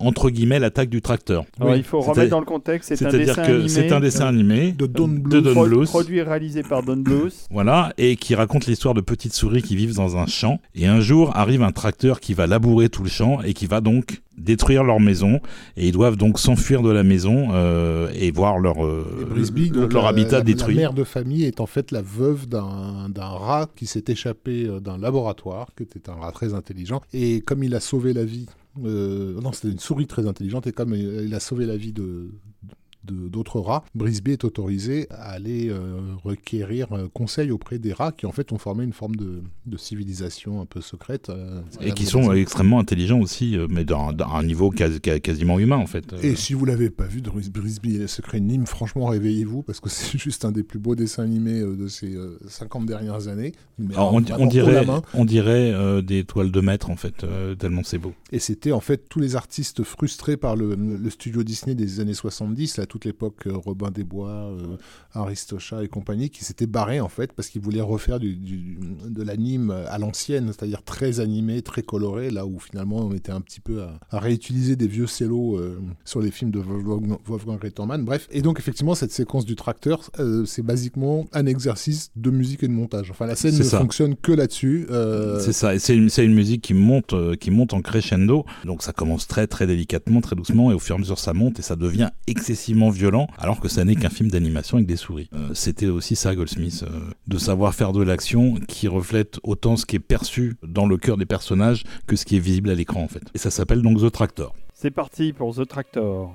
entre guillemets l'attaque du tracteur. Alors, Oui. il faut remettre dans le contexte, c'est un dessin que c'est un dessin animé de Don de Bluth. Pro- Bluth. Produit et réalisé par Don Bluth. Voilà, et qui raconte l'histoire de petites souris qui vivent dans un champ. Et un jour arrive un tracteur qui va labourer tout le champ et qui va donc détruire leur maison. Et ils doivent donc s'enfuir de la maison euh, et voir leur, euh, Brisby, donc leur la- habitat la, détruit. La mère de famille est en fait la veuve d'un rat qui s'est échappé euh, d'un laboratoire, qui était un rat très intelligent. Et comme il a sauvé la vie, euh, non, c'était une souris très intelligente, et comme il il a sauvé la vie de- d'autres rats, Brisby est autorisé à aller euh, requérir euh, conseil auprès des rats qui en fait ont formé une forme de, de civilisation un peu secrète. euh, Et la qui sont extrêmement intelligents aussi, mais d'un d'un niveau quasi- quasi- quasiment humain en fait. Et si vous l'avez pas vu, Bris- Brisby et le secret de Nîmes, franchement, réveillez-vous parce que c'est juste un des plus beaux dessins animés de ces euh, 50 dernières années. Mais alors, alors, on, dirait, la on dirait euh, des toiles de maître en fait, tellement c'est beau. Et c'était en fait tous les artistes frustrés par le, le studio Disney des années 70, à toute l'époque euh, Robin des Bois, euh, Aristocha et compagnie, qui s'étaient barrés en fait parce qu'ils voulaient refaire du, du- de l'anime à l'ancienne, c'est-à-dire très animé, très coloré, là où finalement on était un petit peu à, à réutiliser des vieux cellos euh, sur les films de Wolfgang, Wolfgang Reitermann. Bref, et donc effectivement cette séquence du tracteur, euh, c'est basiquement un exercice de musique et de montage. Enfin la scène ne ça. fonctionne que là-dessus. C'est ça, et c'est une, une musique qui monte, qui monte en crescendo. Donc ça commence très très délicatement, très doucement, et au fur et à mesure ça monte et ça devient excessivement violent, alors que ça n'est qu'un film d'animation avec des souris. Euh, C'était aussi ça Goldsmith, euh, de savoir faire de l'action qui reflète autant ce qui est perçu dans le cœur des personnages que ce qui est visible à l'écran en fait. Et ça s'appelle donc The Tractor. C'est parti pour The Tractor.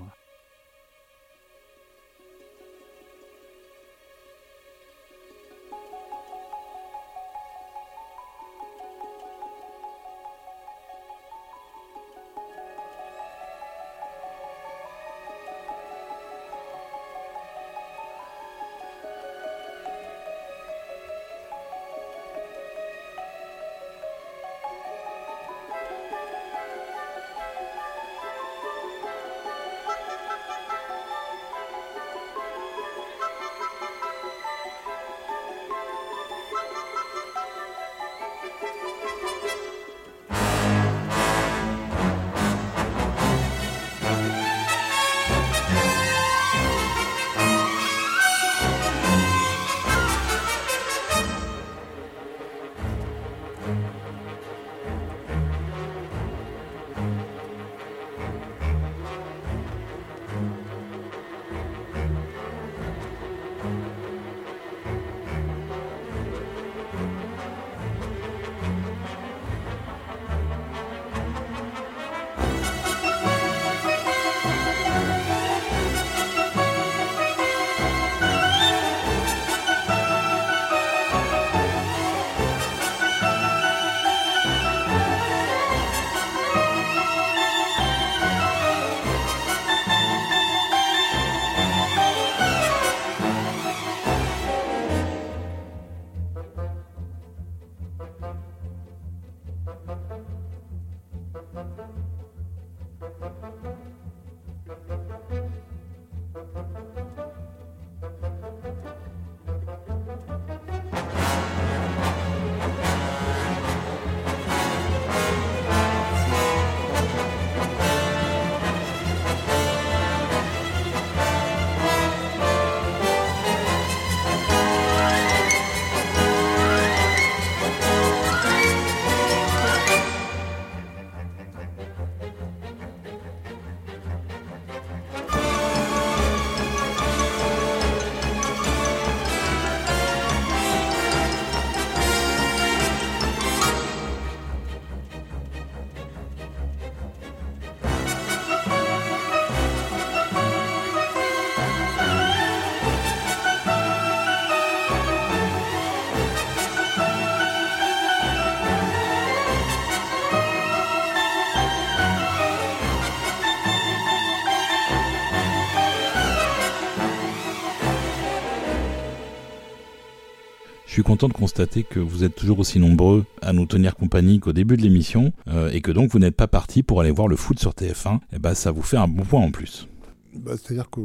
Suis content de constater que vous êtes toujours aussi nombreux à nous tenir compagnie qu'au début de l'émission euh, et que donc vous n'êtes pas partis pour aller voir le foot sur TF1. Et ben ça vous fait un bon point en plus. Bah, C'est-à-dire que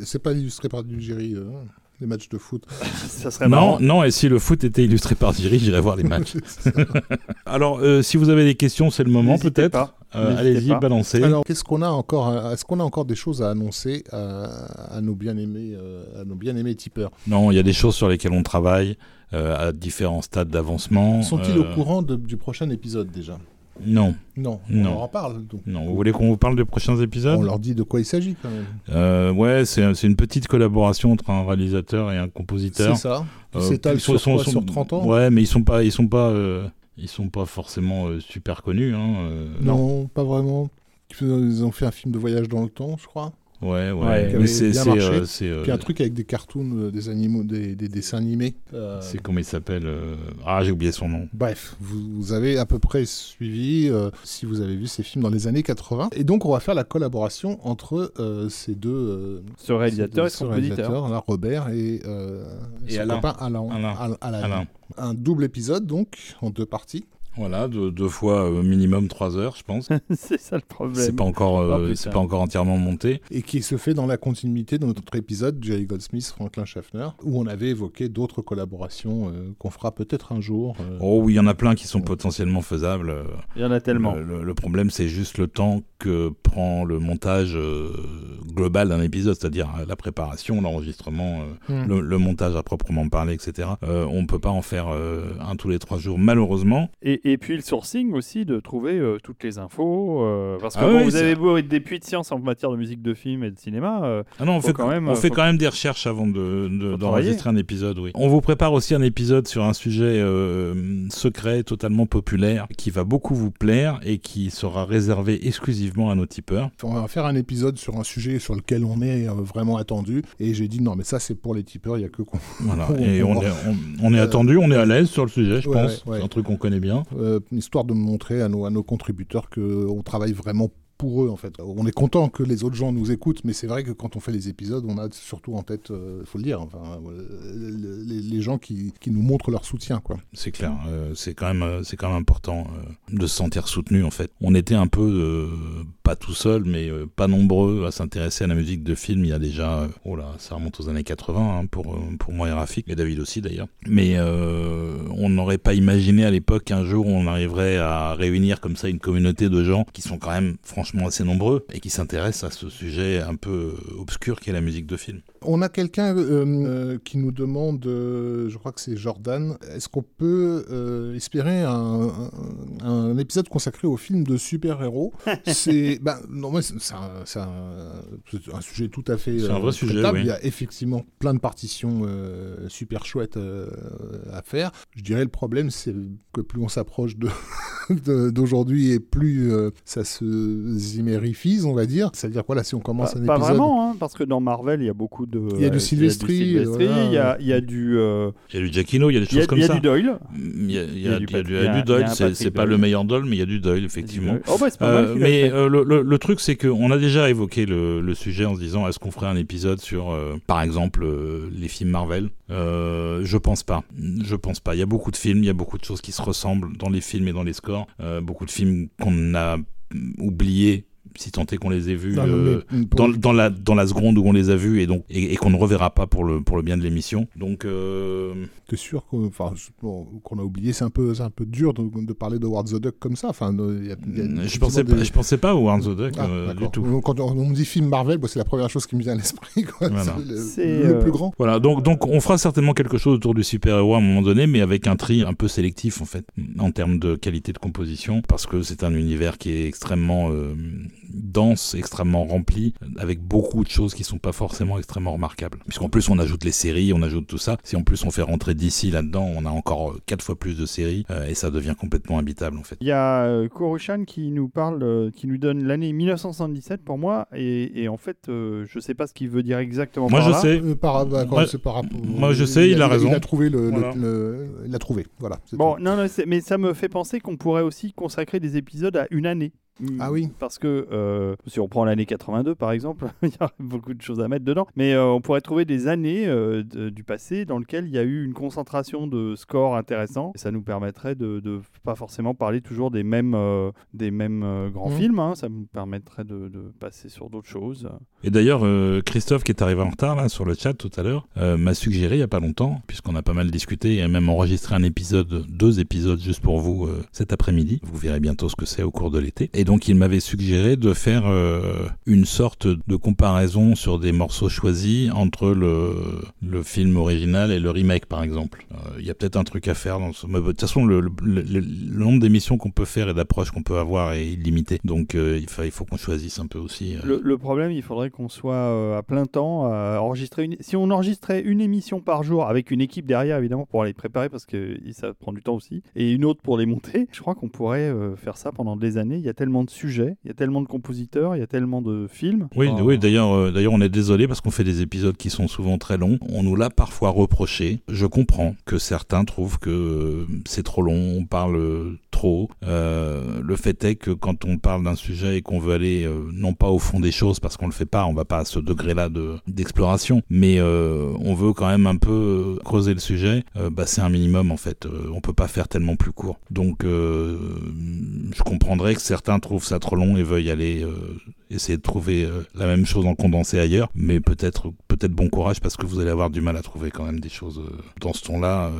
c'est pas illustré par du Géry, euh, les matchs de foot. Ça serait Non, marrant. non, et si le foot était illustré par Thierry, j'irais voir les matchs. Alors, euh, si vous avez des questions, c'est le moment N'hésitez peut-être. pas. Euh, Allez-y, pas. balancez. Alors, qu'est-ce qu'on a encore à- Est-ce qu'on a encore des choses à annoncer à, à nos bien-aimés, euh, à nos bien-aimés tipeurs? Non, il y a des choses sur lesquelles on travaille euh, à différents stades d'avancement. Sont-ils Euh, au courant de- du prochain épisode déjà? Non, Non, Non. on leur en parle. donc. non. Vous voulez qu'on vous parle des prochains épisodes On leur dit de quoi il s'agit quand même. Euh, Ouais, c'est c'est une petite collaboration entre un réalisateur et un compositeur. C'est ça. Qui Euh, s'étale sur, sont- quoi, sont- sur 30 ans Ouais, mais ils sont pas, ils sont pas, euh, ils sont pas forcément euh, super connus. Hein, non. pas vraiment. Ils ont fait un film de voyage dans le temps, je crois. Ouais, ouais. Ouais, mais c'est, euh, c'est, euh, Puis un truc avec des cartoons, euh, des animaux, des, des dessins animés. Euh, c'est comment il s'appelle euh, Ah, j'ai oublié son nom. Bref, vous, vous avez à peu près suivi euh, si vous avez vu ces films dans les années 80. Et donc on va faire la collaboration entre euh, ces deux euh, Ce réalisateur et compositeur. réalisateurs, là, Robert et, euh, Et son Alain. copain Alain. Alain. Al- Alain. Alain. Un double épisode donc en deux parties. Voilà, deux, deux fois euh, minimum trois heures, je pense. c'est ça le problème. c'est pas encore, euh, Oh, c'est pas encore entièrement monté. Et qui se fait dans la continuité de notre épisode Jerry Goldsmith, Franklin Schaffner, où on avait évoqué d'autres collaborations euh, qu'on fera peut-être un jour. euh, Oh oui, il y en a plein qui sont potentiellement faisables. Il y en a tellement. Le, problème, c'est juste le temps que prend le montage euh, global d'un épisode, c'est-à-dire la préparation, l'enregistrement, euh, Hmm. le, le montage à proprement parler, etc. Euh, on peut pas en faire euh, un tous les trois jours, malheureusement. Et, et puis le sourcing aussi, de trouver euh, toutes les infos. euh, parce que Ah bon, oui, vous c'est- avez beau être des puits de science en matière de musique de film et de cinéma. euh, Ah non, on Faut fait quand même, on fait faut- quand même des recherches avant de- d'enregistrer un épisode, oui. On vous prépare aussi un épisode sur un sujet euh, secret, totalement populaire, qui va beaucoup vous plaire et qui sera réservé exclusivement à nos tipeurs. On va faire un épisode sur un sujet sur lequel on est euh, vraiment attendu. Et j'ai dit non, mais ça c'est pour les tipeurs, il n'y a que qu'on. Voilà. On- Et on est, on, on est Euh, attendu, on est à l'aise sur le sujet, je ouais, pense. ouais, ouais. C'est un truc qu'on connaît bien. Euh, histoire de montrer à nos, à nos contributeurs qu'on travaille vraiment pour eux en fait. On est content que les autres gens nous écoutent, mais c'est vrai que quand on fait les épisodes, on a surtout en tête, il faut le dire, enfin, euh, les, les gens qui, qui nous montrent leur soutien. Quoi. C'est clair, euh, c'est quand même, euh, c'est quand même important euh, de se sentir soutenu en fait. On était un peu, euh, pas tout seul, mais euh, pas nombreux à s'intéresser à la musique de film. Il y a déjà, euh, oh là, ça remonte aux années 80 hein, pour euh, pour moi et Rafik et David aussi d'ailleurs. Mais on n'aurait pas imaginé à l'époque qu'un jour on arriverait à réunir comme ça une communauté de gens qui sont quand même franchement assez nombreux et qui s'intéressent à ce sujet un peu obscur qu'est la musique de film. On a quelqu'un euh, euh, qui nous demande, euh, je crois que c'est Jordan, est-ce qu'on peut euh, espérer un, un- un épisode consacré aux films de super-héros C'est ben, non, c'est un, sujet tout à fait C'est un vrai sujet, oui. Il y a effectivement plein de partitions super chouettes à faire. Je dirais le problème, c'est que plus on s'approche de d'aujourd'hui et plus euh, ça se zimérifise, on va dire. C'est-à-dire voilà, si on commence pas, un pas épisode vraiment, hein, parce que dans Marvel, il y a beaucoup de. Il y a du euh, Silvestri, il y a, il y a du. euh, Il y a du Giacchino, il y a des choses comme il y a ça. du Doyle. Il y a, du il y a du- Pat- il y a du Doyle, c'est pas Doyle. le meilleur Doyle, mais il y a du Doyle, effectivement. Oh, bah, Euh, mais euh, le, truc, c'est qu'on a déjà évoqué le, le sujet en se disant est-ce qu'on ferait un épisode sur, euh, par exemple, euh, les films Marvel Euh, Je pense pas. Je pense pas. Il y a beaucoup de films, il y a beaucoup de choses qui se ressemblent dans les films et dans les scores. Euh, beaucoup de films qu'on a mm, oubliés, si tant est qu'on les ait vus. Non, euh, mais pour- dans, dans la, dans la seconde où on les a vus et, donc, et, et qu'on ne reverra pas pour le, pour le bien de l'émission. Donc, euh, T'es sûr qu'on enfin, je- bon, qu'on a oublié C'est un peu, c'est un peu dur de, de parler de Howard the Duck comme ça. Enfin, il y a- il y a je, pensais des- pas, je pensais pas au Howard the Duck Ah, euh, du tout. Quand on, on me dit film Marvel, bon, c'est la première chose qui me vient à l'esprit. Voilà. C'est le, euh, plus grand. Voilà, donc, donc on fera certainement quelque chose autour du super-héros à un moment donné, mais avec un tri un peu sélectif en fait, en termes de qualité de composition, parce que c'est un univers qui est extrêmement euh, dense, extrêmement rempli, avec beaucoup de choses qui sont pas forcément extrêmement remarquables. Puisqu'en plus on ajoute les séries, on ajoute tout ça. Si en plus on fait rentrer d'ici là-dedans, on a encore euh, quatre fois plus de séries, euh, et ça devient complètement habitable en fait. Il y a euh, Koroshan qui nous parle, euh, qui nous donne l'année 1977 pour moi, et, et en fait, euh, je sais pas ce qu'il veut dire exactement. Moi par je là. sais, Euh, par, bah, quand moi- par je sais, il a raison. Il a trouvé le, le- Voilà. le- il a trouvé. Voilà. Bon, tout. non, non, mais ça me fait penser qu'on pourrait aussi consacrer des épisodes à une année. Ah oui. Parce que euh, si on prend l'année 82 par exemple, il y a beaucoup de choses à mettre dedans. Mais euh, on pourrait trouver des années euh, de- du passé dans lesquelles il y a eu une concentration de scores intéressants. Et ça nous permettrait de, de pas forcément parler toujours des mêmes, euh, des mêmes euh, grands Mhm. films. hein. Ça nous permettrait de, de passer sur d'autres choses. Et d'ailleurs, euh, Christophe, qui est arrivé en retard là, sur le chat tout à l'heure, euh, m'a suggéré il y a pas longtemps, puisqu'on a pas mal discuté et a même enregistré un épisode, deux épisodes juste pour vous euh, cet après-midi. Vous verrez bientôt ce que c'est au cours de l'été. Et donc, il m'avait suggéré de faire euh, une sorte de comparaison sur des morceaux choisis entre le, film original et le remake, par exemple. Euh, Il y a peut-être un truc à faire. Dans ce... mais De toute façon, le, nombre d'émissions qu'on peut faire et d'approches qu'on peut avoir est illimité. Donc, euh, il, fa- il faut qu'on choisisse un peu aussi. Le, problème, il faudrait qu'on soit à plein temps à enregistrer. Si on enregistrait une émission par jour avec une équipe derrière, évidemment, pour les préparer, parce que ça prend du temps aussi, et une autre pour les monter, je crois qu'on pourrait faire ça pendant des années. Il y a tellement de sujets, il y a tellement de compositeurs, il y a tellement de films. Oui, Enfin, oui d'ailleurs, euh, d'ailleurs, on est désolé parce qu'on fait des épisodes qui sont souvent très longs. On nous l'a parfois reproché. Je comprends que certains trouvent que euh, c'est trop long, on parle euh, Euh, le fait est que quand on parle d'un sujet et qu'on veut aller euh, non pas au fond des choses parce qu'on le fait pas, on va pas à ce degré-là de d'exploration, mais euh, on veut quand même un peu creuser le sujet. bah, c'est un minimum en fait. On peut pas faire tellement plus court. Donc, je comprendrais que certains trouvent ça trop long et veuillent aller essayer de trouver la même chose en condensé ailleurs, mais peut-être peut-être bon courage parce que vous allez avoir du mal à trouver quand même des choses dans ce ton-là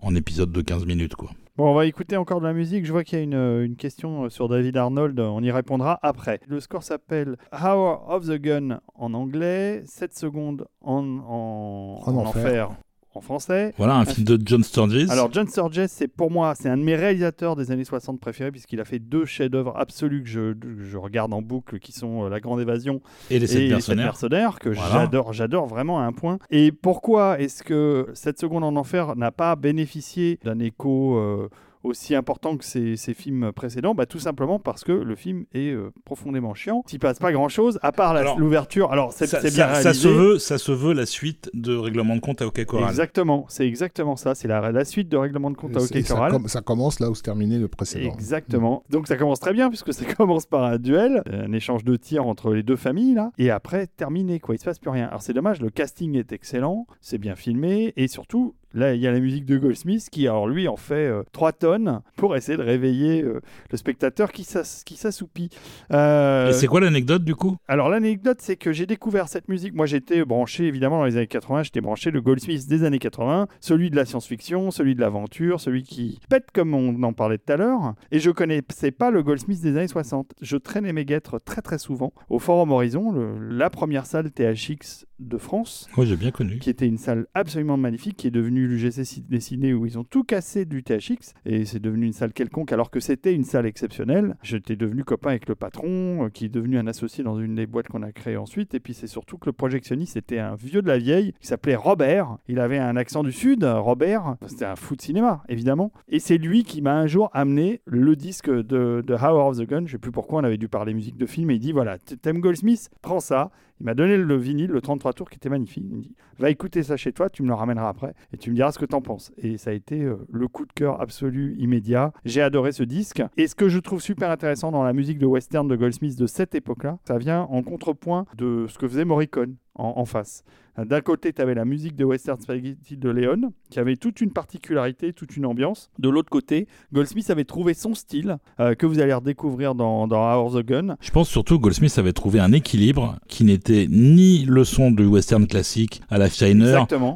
en épisode de 15 minutes quoi. Bon, on va écouter encore de la musique. Je vois qu'il y a une, euh, une question sur David Arnold. On y répondra après. Le score s'appelle Hour of the Gun en anglais, 7 secondes en, en, En enfer. En français. Voilà un film de John Sturges. Alors John Sturges, c'est pour moi, c'est un de mes réalisateurs des années 60 préférés puisqu'il a fait deux chefs-d'œuvre absolus que je, que je regarde en boucle, qui sont euh, La Grande Évasion et les sept mercenaires. mercenaires que Voilà. j'adore, j'adore vraiment à un point. Et pourquoi est-ce que cette seconde en enfer n'a pas bénéficié d'un écho euh, aussi important que ses, ses films précédents bah, Tout simplement parce que le film est euh, profondément chiant. Il passe pas grand-chose, à part l'ouverture. Alors c'est bien ça- ça se réalisé. veut, ça se veut la suite de Règlement de compte à OK Corral. Exactement, c'est exactement ça. C'est la, la suite de Règlement de compte à OK ça, com- ça commence là où se terminait le précédent. Exactement. Donc ça commence très bien puisque ça commence par un duel, un échange de tirs entre les deux familles là, et après terminé quoi. Il se passe plus rien. Alors c'est dommage, le casting est excellent, c'est bien filmé et surtout là il y a la musique de Goldsmith qui alors lui en fait 3 tonnes pour essayer de réveiller euh, le spectateur qui s'as- qui s'assoupit. Euh, Et c'est quoi l'anecdote du coup? alors l'anecdote, c'est que j'ai découvert cette musique. Moi, j'étais branché évidemment dans les années 80. J'étais branché le Goldsmith des années 80, celui de la science-fiction, celui de l'aventure, celui qui pète comme on en parlait tout à l'heure. Et je connaissais pas le Goldsmith des années 60. Je traînais mes guêtres très très souvent au Forum Horizon, le- la première salle THX de France Moi j'ai bien connu. qui était une salle absolument magnifique, qui est devenue l'UGC Dessiné où ils ont tout cassé du THX et c'est devenu une salle quelconque alors que c'était une salle exceptionnelle. J'étais devenu copain avec le patron, euh, qui est devenu un associé dans une des boîtes qu'on a créées ensuite. Et puis c'est surtout que le projectionniste était un vieux de la vieille qui s'appelait Robert. Il avait un accent du sud, Robert. C'était un fou de cinéma, évidemment. Et c'est lui qui m'a un jour amené le disque de, de Hour of the Gun. Je sais plus pourquoi on avait dû parler musique de film. Et il dit voilà, t'aimes Goldsmith, prends ça. Il m'a donné le vinyle, le 33 tours qui était magnifique. Il me dit Va écouter ça chez toi, tu me le ramèneras après et tu me diras ce que t'en penses. Et ça a été euh, le coup de cœur absolu, immédiat. J'ai adoré ce disque. Et ce que je trouve super intéressant dans la musique de western de Goldsmith de cette époque-là, ça vient en contrepoint de ce que faisait Morricone en, en face. D'un côté, tu avais la musique de Western Spaghetti de Léon, qui avait toute une particularité, toute une ambiance. De l'autre côté, Goldsmith avait trouvé son style, euh, que vous allez redécouvrir dans, dans Hour of the Gun. Je pense surtout que Goldsmith avait trouvé un équilibre qui n'était ni le son du western classique à la Shiner,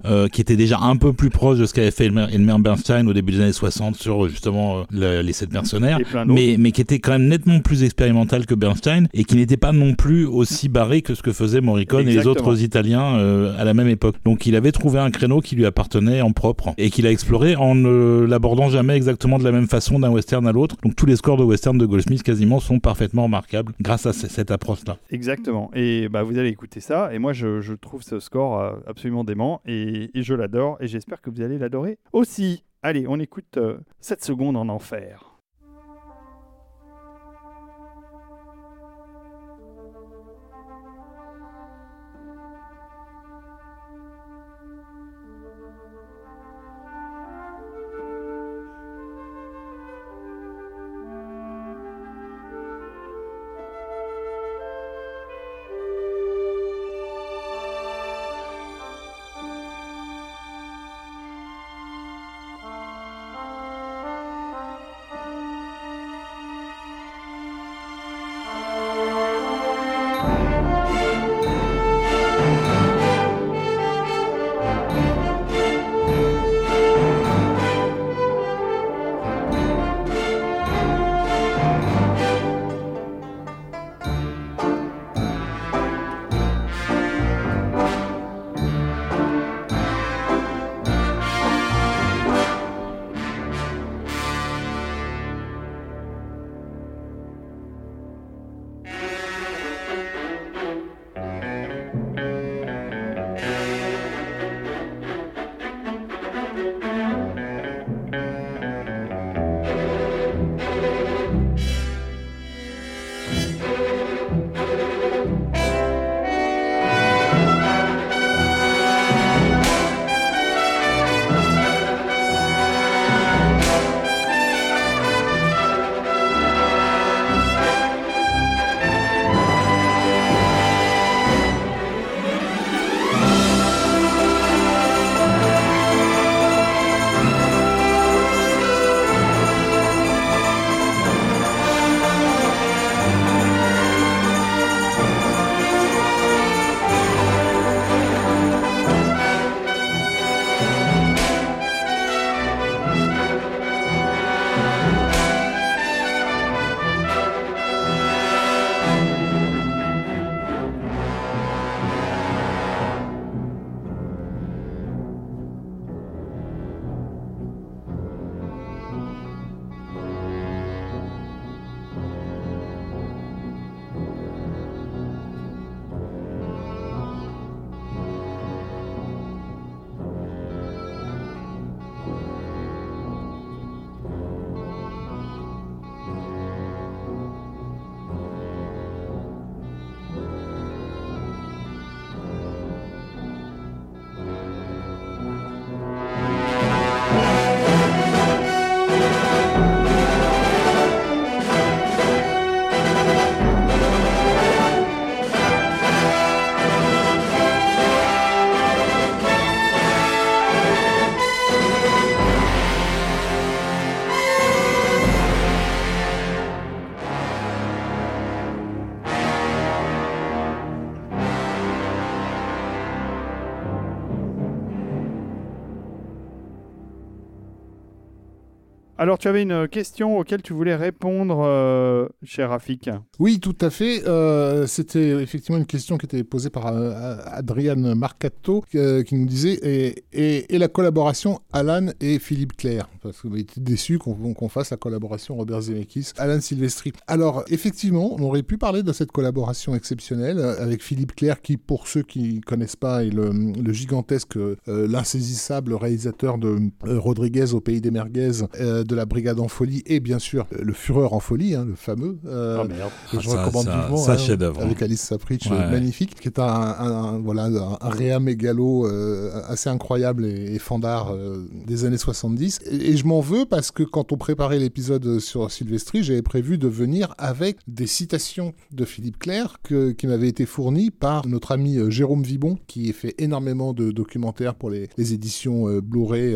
euh, qui était déjà un peu plus proche de ce qu'avait fait Elmer, Elmer Bernstein au début des années 60 sur justement euh, le- les sept mercenaires, mais, mais qui était quand même nettement plus expérimental que Bernstein et qui n'était pas non plus aussi barré que ce que faisaient Morricone et les autres Italiens à la même époque. Donc il avait trouvé un créneau qui lui appartenait en propre et qu'il a exploré en ne l'abordant jamais exactement de la même façon d'un western à l'autre. Donc tous les scores de western de Goldsmith quasiment sont parfaitement remarquables grâce à cette approche-là. Exactement. Et bah, vous allez écouter ça. Et moi, je, je trouve ce score euh, absolument dément. Et, et je l'adore. Et j'espère que vous allez l'adorer aussi. Allez, on écoute 7 secondes en enfer. Alors, tu avais une question auquel tu voulais répondre, euh, cher Rafik. Oui, tout à fait. Euh, C'était effectivement une question qui était posée par euh, Adrian Marcato qui nous disait et, et, la collaboration Alan et Philippe Claire Parce qu'on était déçu qu'on fasse la collaboration Robert Zemeckis, Alan Silvestri. Alors, effectivement, on aurait pu parler de cette collaboration exceptionnelle avec Philippe Claire qui, pour ceux qui connaissent pas, est le, gigantesque, l'insaisissable réalisateur de Rodriguez au Pays des Merguez, de la Brigade en folie et bien sûr le Fureur en folie, hein, le fameux. Euh, oh merde. Que je Ah, ça, recommande ça, vivement. ça, hein. Avec Alice Sapritch, Ouais. magnifique, qui est un, un- un- voilà, un, un réa mégalo euh, assez incroyable et, et fandard euh, des années 70. Et, et je m'en veux parce que quand on préparait l'épisode sur Sylvestri, j'avais prévu de venir avec des citations de Philippe Clair que- qui m'avaient été fournies par notre ami euh, Jérôme Vibon, qui fait énormément de documentaires pour les, les éditions euh, Blu-ray,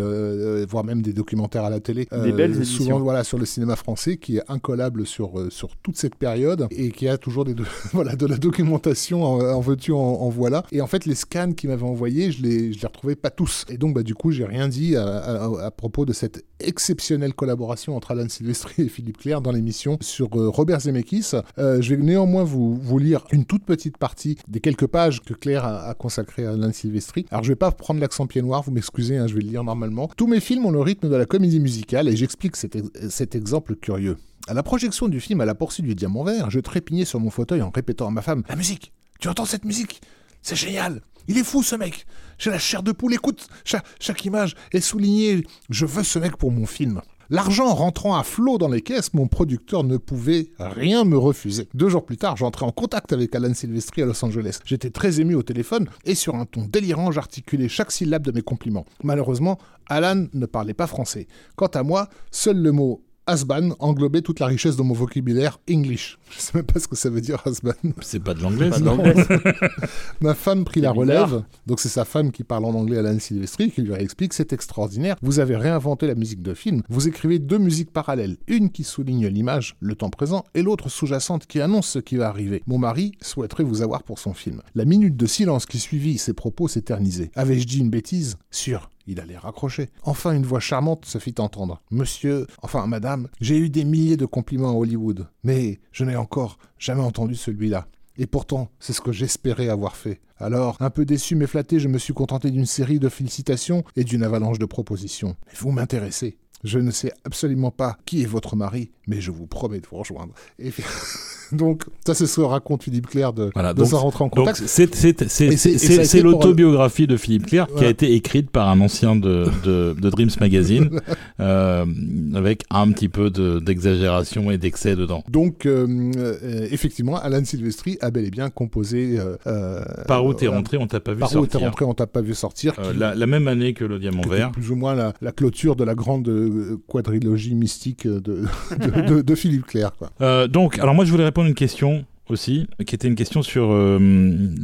voire même des documentaires à la télé. Des belles Souvent, éditions. voilà, sur le cinéma français, qui est incollable sur, euh, sur toute cette période et qui a toujours des, voilà, de la documentation en, en veux-tu, en, en voilà. Et en fait, les scans qu'il m'avait envoyés, je les, je les retrouvais pas tous. Et donc, bah, du coup, j'ai rien dit à, à- à propos de cette exceptionnelle collaboration entre Alan Silvestri et Philippe Clair dans l'émission sur euh, Robert Zemeckis. Euh, je vais néanmoins vous, lire une toute petite partie des quelques pages que Claire a, consacrées à Alan Silvestri. Alors, je vais pas prendre l'accent pied noir, vous m'excusez, hein, je vais le lire normalement. Tous mes films ont le rythme de la comédie musicale et j'explique cet, cet exemple curieux. À la projection du film À la poursuite du diamant vert, je trépignais sur mon fauteuil en répétant à ma femme La musique Tu entends cette musique? C'est génial Il est fou ce mec J'ai la chair de poule, écoute Cha- Chaque image est soulignée. Je veux ce mec pour mon film. L'argent rentrant à flot dans les caisses, mon producteur ne pouvait rien me refuser. Deux jours plus tard, j'entrais en contact avec Alan Silvestri à Los Angeles. J'étais très ému au téléphone et sur un ton délirant, j'articulais chaque syllabe de mes compliments. Malheureusement, Alan ne parlait pas français. Quant à moi, seul le mot Asban englobait toute la richesse de mon vocabulaire English. Je sais même pas ce que ça veut dire Asban. C'est pas de l'anglais. Ma femme prit la bizarre. relève, donc c'est sa femme qui parle en anglais à Alan Silvestri, qui lui explique c'est extraordinaire, vous avez réinventé la musique de film, vous écrivez deux musiques parallèles, une qui souligne l'image, le temps présent, et l'autre sous-jacente qui annonce ce qui va arriver. Mon mari souhaiterait vous avoir pour son film. La minute de silence qui suivit ces propos s'éternisait. Avais-je dit une bêtise? Sûr. Il allait raccrocher. Enfin, une voix charmante se fit entendre. Monsieur, enfin madame, j'ai eu des milliers de compliments à Hollywood, mais je n'ai encore jamais entendu celui-là. Et pourtant, c'est ce que j'espérais avoir fait. Alors, un peu déçu mais flatté, je me suis contenté d'une série de félicitations et d'une avalanche de propositions. Mais vous m'intéressez. Je ne sais absolument pas qui est votre mari, mais je vous promets de vous rejoindre. Et donc, ça, c'est ce que raconte Philippe Claire de, Voilà, de donc- sa rentrée en contact. c'est pour- l'autobiographie de Philippe Clair qui a été écrite par un ancien de, de, de Dreams Magazine euh, avec un petit peu de- d'exagération et d'excès dedans. Donc, euh, euh, effectivement, Alan Silvestri a bel et bien composé. Par où t'es rentré, on t'a pas vu Par où t'es sortir. rentré, on t'a pas vu sortir. Qui- la, la même année que le Diamant Vert. plus ou moins la, la clôture de la grande quadrilogie mystique de, de, Philippe Clair. Euh, donc, alors moi je voulais répondre à une question aussi, qui était une question sur euh,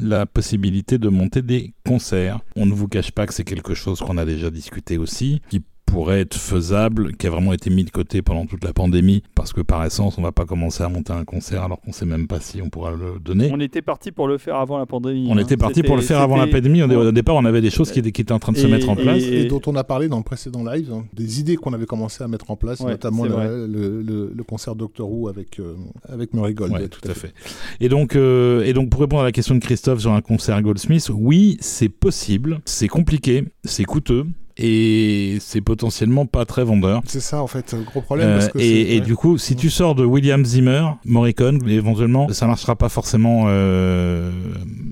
la possibilité de monter des concerts. On ne vous cache pas que c'est quelque chose qu'on a déjà discuté aussi, qui pourrait être faisable, qui a vraiment été mis de côté pendant toute la pandémie, parce que par essence, on va pas commencer à monter un concert alors qu'on sait même pas si on pourra le donner. On était parti pour le faire avant la pandémie. On hein. était parti pour le faire avant la pandémie. Au, départ, on avait des choses qui, étaient- qui étaient en train de se Et- mettre en et- place. Et, dont on a parlé dans le précédent live, hein, des idées qu'on avait commencé à mettre en place, Ouais, notamment c'est le, vrai. le, le- le concert Doctor Who avec, euh, avec Murray Gold. Ouais, tout à fait. Et donc, euh, et donc, pour répondre à la question de Christophe sur un concert Goldsmith, oui, c'est possible, c'est compliqué, c'est coûteux et c'est potentiellement pas très vendeur. C'est ça, en fait, le gros problème. Euh, parce que et, c'est- et ouais. du coup, si tu sors de William Zimmer, Morricone, éventuellement, ça marchera pas forcément euh,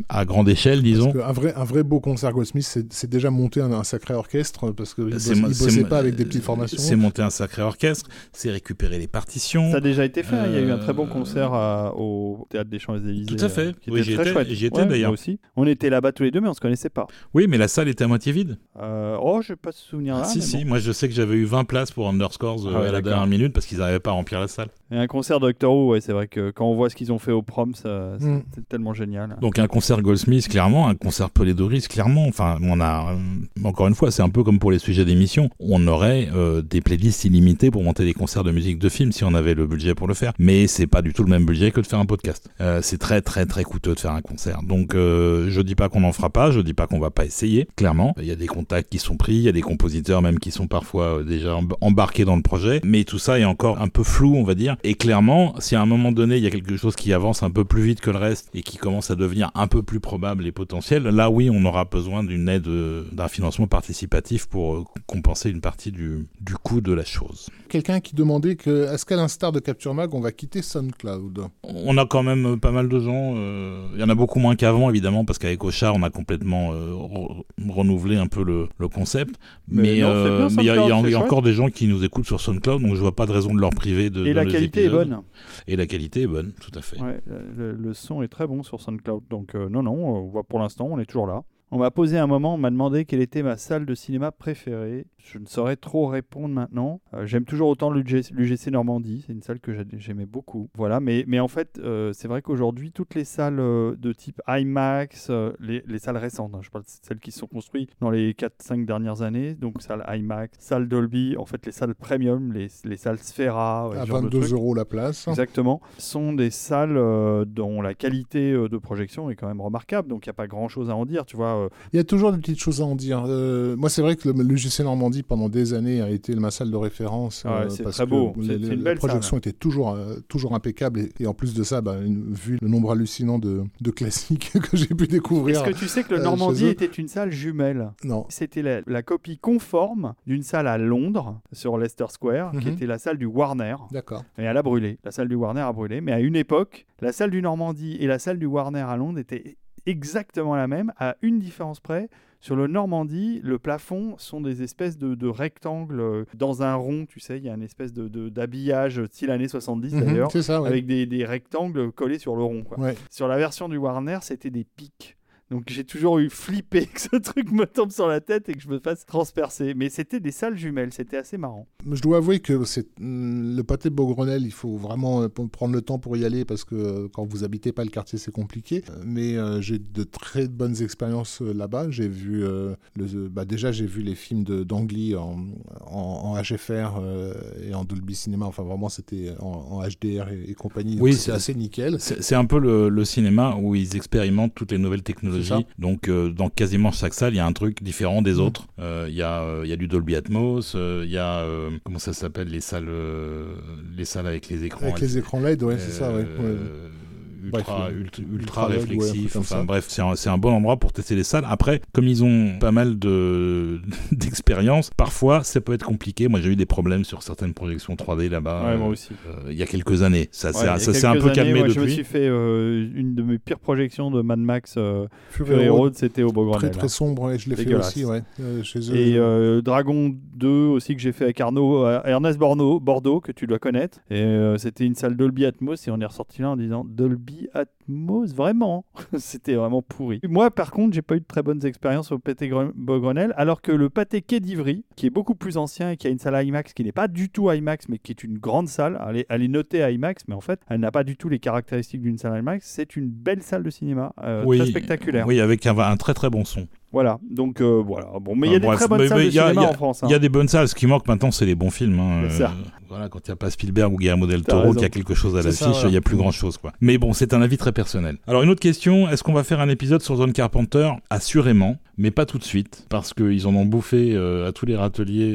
à grande échelle, disons. Parce qu'un vrai, un vrai beau concert Goldsmith, c'est déjà monter un, un sacré orchestre parce qu'il C'est bosse, il bossait pas avec des petites formations. C'est monter un sacré orchestre, c'est récupérer les partitions. Ça a déjà été fait. hein. Il y a eu un très bon Euh, concert à- au théâtre des Champs-Élysées. Tout à fait. qui Oui, était très chouette. j'y étais Ouais, d'ailleurs. aussi. On était là-bas tous les deux, mais on se connaissait pas. Oui, mais la salle était à moitié vide. Euh, oh, je n'ai pas ce souvenir là. Ah, si, mais si. bon. Moi, je sais que j'avais eu 20 places pour Underscores euh, Ah ouais, à la dernière minute parce qu'ils n'arrivaient pas à remplir la salle. Et un concert Doctor Who, ouais, c'est vrai que quand on voit ce qu'ils ont fait au prom, ça, Mm. c'est tellement génial. Donc, un concert concert Goldsmith, clairement, un concert Doris, clairement. Enfin, on a, euh, encore une fois, c'est un peu comme pour les sujets d'émission. On aurait euh, des playlists illimitées pour monter des concerts de musique de film si on avait le budget pour le faire. Mais c'est pas du tout le même budget que de faire un podcast. Euh, c'est très, très, très coûteux de faire un concert. Donc, je dis pas qu'on n'en fera pas, je dis pas qu'on va pas essayer. Clairement, il y a des contacts qui sont pris, il y a des compositeurs même qui sont parfois déjà embarqués dans le projet. Mais tout ça est encore un peu flou, on va dire. Et clairement, si à un moment donné, il y a quelque chose qui avance un peu plus vite que le reste et qui commence à devenir un peu plus probable et potentiel, là oui, on aura besoin d'une aide, euh, d'un financement participatif pour euh, compenser une partie du, du coût de la chose. Quelqu'un qui demandait que, est-ce qu'à l'instar de Capture Mag, on va quitter SoundCloud? On a quand même pas mal de gens. Euh, il y en a beaucoup moins qu'avant, évidemment, parce qu'avec Ocha, on a complètement renouvelé un peu le, le concept. Mais il y a, encore des gens qui nous écoutent sur SoundCloud, donc je vois pas de raison de leur priver de. Et la qualité est bonne. Et la qualité est bonne, tout à fait. le, son est très bon sur SoundCloud, donc non, non, on voit pour l'instant, on est toujours là. On m'a posé un moment, on m'a demandé quelle était ma salle de cinéma préférée. Je ne saurais trop répondre maintenant. Euh, j'aime toujours autant l'UGC Normandie, c'est une salle que j'aimais beaucoup. Voilà, mais, mais en fait, euh, c'est vrai qu'aujourd'hui, toutes les salles euh, de type IMAX, les, salles récentes, hein, je parle de celles qui sont construites dans les 4-5 dernières années, donc salle IMAX, salle Dolby, en fait les salles premium, les, les salles Sphera. à 22 euros la place. Exactement. sont des salles dont la qualité de projection est quand même remarquable, donc il n'y a pas grand chose à en dire, tu vois. Il y a toujours des petites choses à en dire. moi, c'est vrai que l'UGC Normandie pendant des années a été ma salle de référence. Ah c'est très beau. C'est une belle la projection était toujours, euh, toujours impeccable. Et, en plus de ça, bah, vu le nombre hallucinant de, de classiques que j'ai pu découvrir. Est-ce que tu sais que le euh, Normandie était une salle jumelle? Non. C'était la, copie conforme d'une salle à Londres, sur Leicester Square, qui mhm. était la salle du Warner. D'accord. Et elle a brûlé. La salle du Warner a brûlé. Mais à une époque, la salle du Normandie et la salle du Warner à Londres étaient exactement la même, à une différence près. Sur le Normandie, le plafond sont des espèces de, rectangles euh, dans un rond, tu sais, il y a une espèce de, d'habillage style années 70 mhm, d'ailleurs, avec des, rectangles collés sur le rond. Sur la version du Warner, c'était des pics. Donc j'ai toujours eu flippé que ce truc me tombe sur la tête et que je me fasse transpercer. Mais c'était des salles jumelles, c'était assez marrant. Je dois avouer que c'est le pâté de Beaugrenelle, il faut vraiment euh, prendre le temps pour y aller parce que euh, quand vous habitez pas le quartier, c'est compliqué. Euh, mais j'ai de très bonnes expériences là-bas. J'ai vu le, bah déjà j'ai vu les films de d'Angly en, en, HFR et en Dolby Cinema. Enfin vraiment c'était en, HDR et, compagnie. Oui, c'est assez nickel. C'est un peu le, le cinéma où ils expérimentent toutes les nouvelles technologies donc, euh, dans quasiment chaque salle, il y a un truc différent des mm. autres. Euh, il y, euh, y, a du Dolby Atmos, il y a, comment ça s'appelle, les salles, les salles avec les écrans. Avec les écrans LED, ouais, c'est ça, ouais ultra, ultra, réflexif. enfin bref, c'est un, un, bon endroit pour tester les salles. Après, comme ils ont pas mal de d'expérience, parfois ça peut être compliqué. Moi, j'ai eu des problèmes sur certaines projections 3D là-bas. moi aussi. Euh, il y a quelques années. Ça, ça s'est un peu calmé depuis. Je me suis fait euh, une de mes pires projections de Mad Max euh, Fury Road, c'était au Beaugrenelle. Très très sombre, et je l'ai fait aussi, ouais, chez eux. Et Dragon 2 aussi que j'ai fait avec Arnaud, Ernest Bordeaux, Bordeaux, que tu dois connaître. Et c'était une salle Dolby Atmos et on est ressorti là en disant Dolby Atmos, vraiment. C'était vraiment pourri. Moi, par contre, j'ai pas eu de très bonnes expériences au pâté Beaugrenelle, alors que le pâté Quai d'Ivry, qui est beaucoup plus ancien et qui a une salle IMAX qui n'est pas du tout IMAX, mais qui est une grande salle, elle est, elle est notée IMAX, mais en fait, elle n'a pas du tout les caractéristiques d'une salle IMAX. C'est une belle salle de cinéma, euh, très spectaculaire. Oui, avec un, un très très bon son. Voilà, donc euh, voilà. Bon, mais il y a des très bonnes salles de cinéma en France. Il y a hein. des bonnes salles. Ce qui manque maintenant, c'est les bons films. Hein. Ça. Euh, voilà, quand il n'y a pas Spielberg ou Guillermo del Toro, qui a quelque chose à l'affiche, il n'y a plus grand chose, quoi. Mais bon, c'est un avis très personnel. Alors, une autre question est-ce qu'on va faire un épisode sur Zone Carpenter? Assurément, mais pas tout de suite, parce qu'ils en ont bouffé euh, à tous les râteliers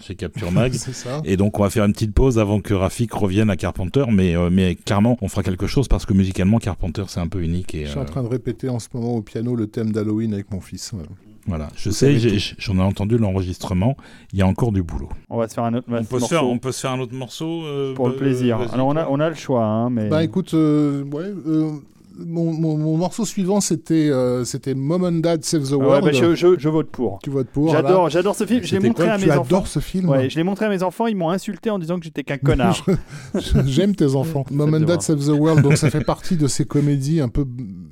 chez Capture Mag. ça. Et donc, on va faire une petite pause avant que Rafik revienne à Carpenter, mais, mais clairement, on fera quelque chose parce que musicalement, Carpenter, c'est un peu unique. Et, Je suis en train de répéter en ce moment au piano le thème d'Halloween avec mon fils. Voilà, je sais, j'en ai, entendu l'enregistrement. Il y a encore du boulot. On va se faire un autre on peut morceau. Faire, on peut se faire un autre morceau euh, pour le plaisir. Alors on a, on a le choix, hein, mais. Bah écoute, euh, ouais, euh, mon, mon, morceau suivant, c'était euh, c'était Mom and Dad Save the World. Ouais, bah, je, je, je, vote pour. Tu votes pour J'adore, j'adore ce film. Je l'ai montré à mes enfants. J'adore ce film. Ouais, je l'ai montré à mes enfants. Ils m'ont insulté en disant que j'étais qu'un connard. J'aime tes enfants. Mom and Dad Save the World. Donc ça fait partie de ces comédies un peu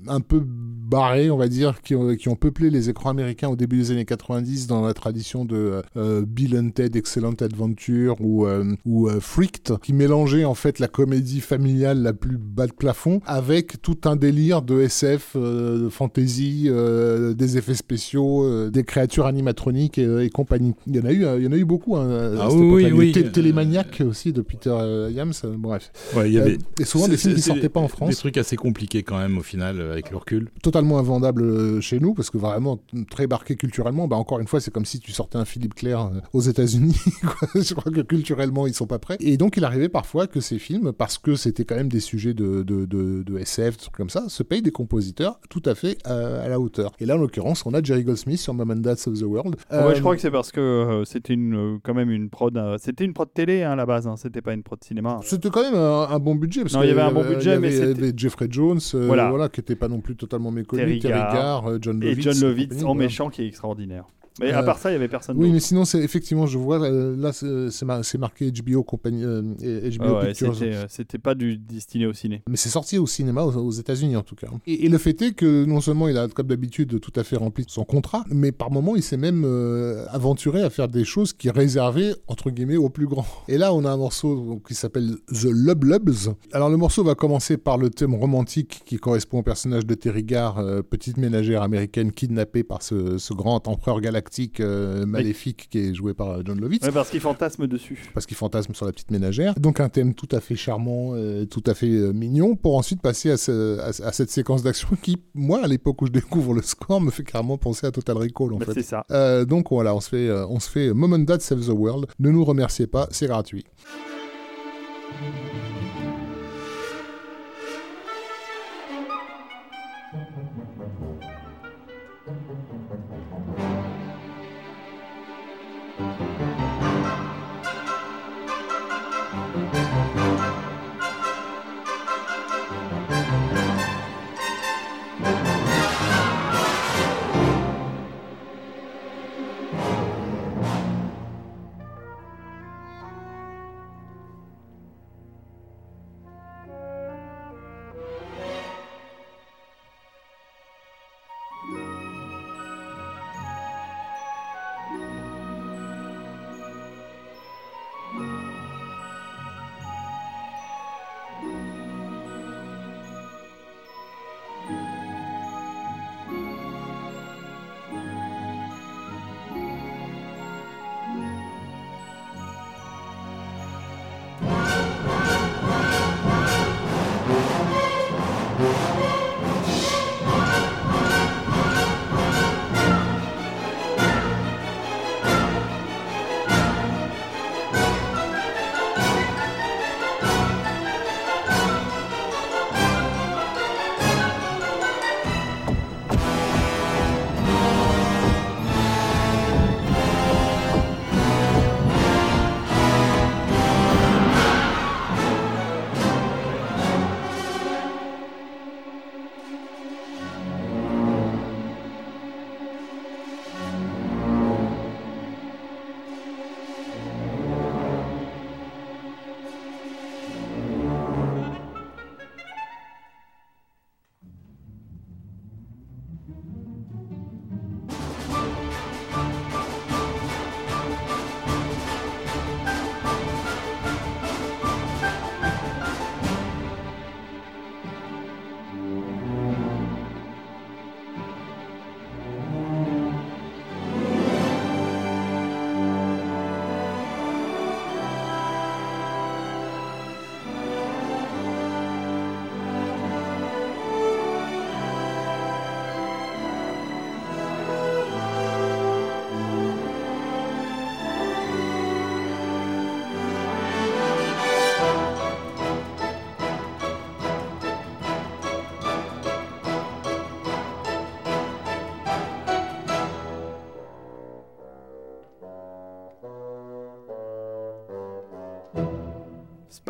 un peu barrés, on va dire, qui ont, qui ont peuplé les écrans américains au début des années 90 dans la tradition de euh, Bill and Ted Excellent Adventure ou, euh, ou euh, Freaked, qui mélangeait en fait la comédie familiale la plus bas de plafond avec tout un délire de SF, de fantasy, des effets spéciaux, des créatures animatroniques et, et, compagnie. Il y en a eu, il y en a eu beaucoup. Hein, ah oui, oui, Télémaniac aussi de Peter Yams, bref. Ouais, il y avait... et souvent des films qui sortaient pas en France. Des trucs assez compliqués quand même au final avec le recul. Totalement invendable chez nous parce que vraiment très marqué culturellement. Bah, encore une fois, c'est comme si tu sortais un Philippe Clair aux États-Unis. Je crois que culturellement, ils sont pas prêts. Et donc, il arrivait parfois que ces films, parce que c'était quand même des sujets de, de, de, de SF, trucs comme ça, se payent des compositeurs tout à fait à, la hauteur. Et là, en l'occurrence, on a Jerry Goldsmith sur Mom and Dad's of the World. ouais, je crois que c'est parce que c'était une, quand même une prod. c'était une prod télé à la base, hein, c'était pas une prod cinéma. C'était quand même un, bon budget. Parce non, il y avait un bon budget, mais c'était. Jeffrey Jones, voilà. qui était pas non plus totalement méconnu. Terry, Garr, John Lovitz. Et John Lovitz en méchant qui est extraordinaire. Mais à euh, part ça, il n'y avait personne. Oui, mais sinon, c'est effectivement, je vois là, c'est marqué HBO compagnie, euh, HBO ah Pictures. Euh, c'était pas du destiné au ciné. Mais c'est sorti au cinéma aux, États-Unis en tout cas. Et, le fait est que non seulement il a comme d'habitude tout à fait rempli son contrat, mais par moment il s'est même aventuré à faire des choses qui réservaient entre guillemets aux plus grands. Et là, on a un morceau qui s'appelle The Lub Lubs. Alors le morceau va commencer par le thème romantique qui correspond au personnage de Terry Garr, petite ménagère américaine kidnappée par ce, ce grand empereur galactique euh, maléfique qui est joué par euh, John Lovitz. parce qu'il fantasme dessus. Parce qu'il fantasme sur la petite ménagère. Donc un thème tout à fait charmant, euh, tout à fait mignon, pour ensuite passer à, cette séquence d'action qui, moi, à l'époque où je découvre le score, me fait carrément penser à Total Recall en bah, fait. C'est ça. donc voilà, on se fait, on se fait Moment Dad Save the World. Ne nous remerciez pas, c'est gratuit.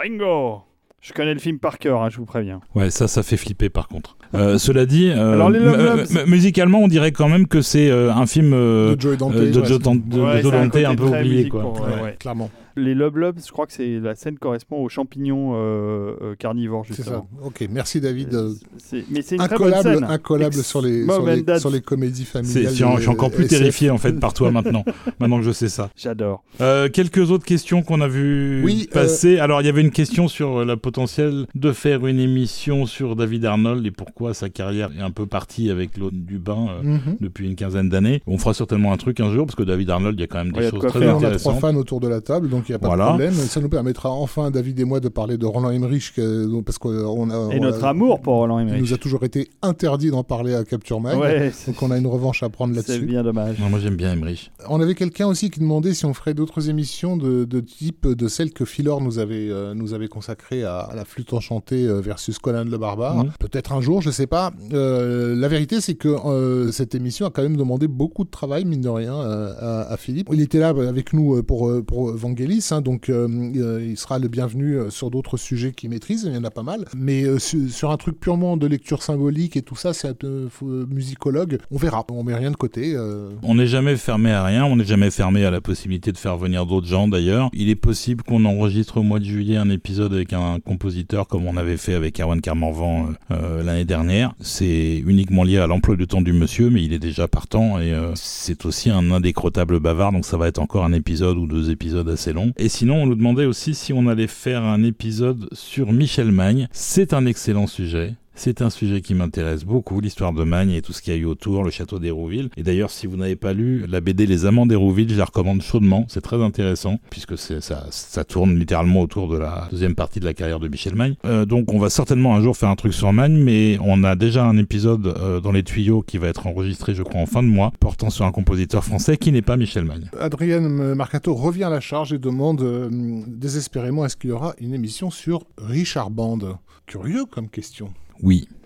Bingo je connais le film par cœur, hein, je vous préviens. Ouais, ça, ça fait flipper par contre. Euh, cela dit, euh, musicalement, on dirait quand même que c'est euh, un film de Joe Dante, de Joe Dante, un peu oublié, quoi. clairement. Les Love Lobes, je crois que c'est la scène correspond aux champignons euh, euh, carnivores, C'est ça. justement. Ok, merci David. Euh, C'est- Mais c'est une très bonne incollable, scène. incollable Ex- sur les, Mom sur les, and Dad. sur les comédies C'est, familiales. je suis encore plus SF. terrifié en fait par toi maintenant, maintenant que je sais ça. J'adore. Euh, quelques autres questions qu'on a vu Oui, passer. Alors, il y avait une question sur la potentiel de faire une émission sur David Arnold et pourquoi sa carrière est un peu partie avec l'autre du bain euh, Mhm. depuis une quinzaine d'années. On fera certainement un truc un jour parce que David Arnold, il y a quand même des Ouais, de choses très faire. Et on a trois intéressantes. fans autour de la table, donc il n'y a pas Voilà. de problème. Ça nous permettra enfin, David et moi, de parler de Roland Emmerich, que- parce qu'on a, Et on notre a- amour pour Roland Il Emmerich. nous a toujours été interdit d'en parler à Capture Mag. Ouais, c'est Donc on a une revanche à prendre c'est là-dessus. bien dommage. Non, moi, j'aime bien Emmerich. On avait quelqu'un aussi qui demandait si on ferait d'autres émissions de, de type de celles que Philor nous avait, euh, nous avait consacrées à, à la flûte enchantée euh, versus Conan le barbare. Mhm. Peut-être un jour, je sais pas. Euh, la vérité, c'est que euh, cette émission a quand même demandé beaucoup de travail, mine de rien, euh, à, à Philippe. Il était là avec nous euh, pour, euh, hein, donc euh, euh, il sera le bienvenu euh, sur d'autres sujets qu'il maîtrise, il y en a pas mal. Mais su- sur un truc purement de lecture symbolique et tout ça, c'est musicologue, on verra. On met rien de côté. On n'est jamais fermé à rien, on n'est jamais fermé à la possibilité de faire venir d'autres gens d'ailleurs. Il est possible qu'on enregistre au mois de juillet un épisode avec un compositeur comme on avait fait avec Erwan euh, l'année dernière. C'est uniquement lié à l'emploi du temps du monsieur, mais il est déjà partant et c'est aussi un indécrottable bavard, donc ça va être encore un épisode ou deux épisodes assez longs. Et sinon, on nous demandait aussi si on allait faire un épisode sur Michel Magne. C'est un excellent sujet. C'est un sujet qui m'intéresse beaucoup, l'histoire de Magne et tout ce qu'il y a eu autour, le château d'Hérouville. Et d'ailleurs, si vous n'avez pas lu la BD Les Amants d'Hérouville, je la recommande chaudement. C'est très intéressant, puisque ça, tourne littéralement autour de la deuxième partie de la carrière de Michel Magne. Euh, donc, on va certainement un jour faire un truc sur Magne, mais on a déjà un épisode euh, dans les tuyaux qui va être enregistré, je crois, en fin de mois, portant sur un compositeur français qui n'est pas Michel Magne. Adrien Marcato revient à la charge et demande euh, désespérément est-ce qu'il y aura une émission sur Richard Band? Curieux comme question. Oui.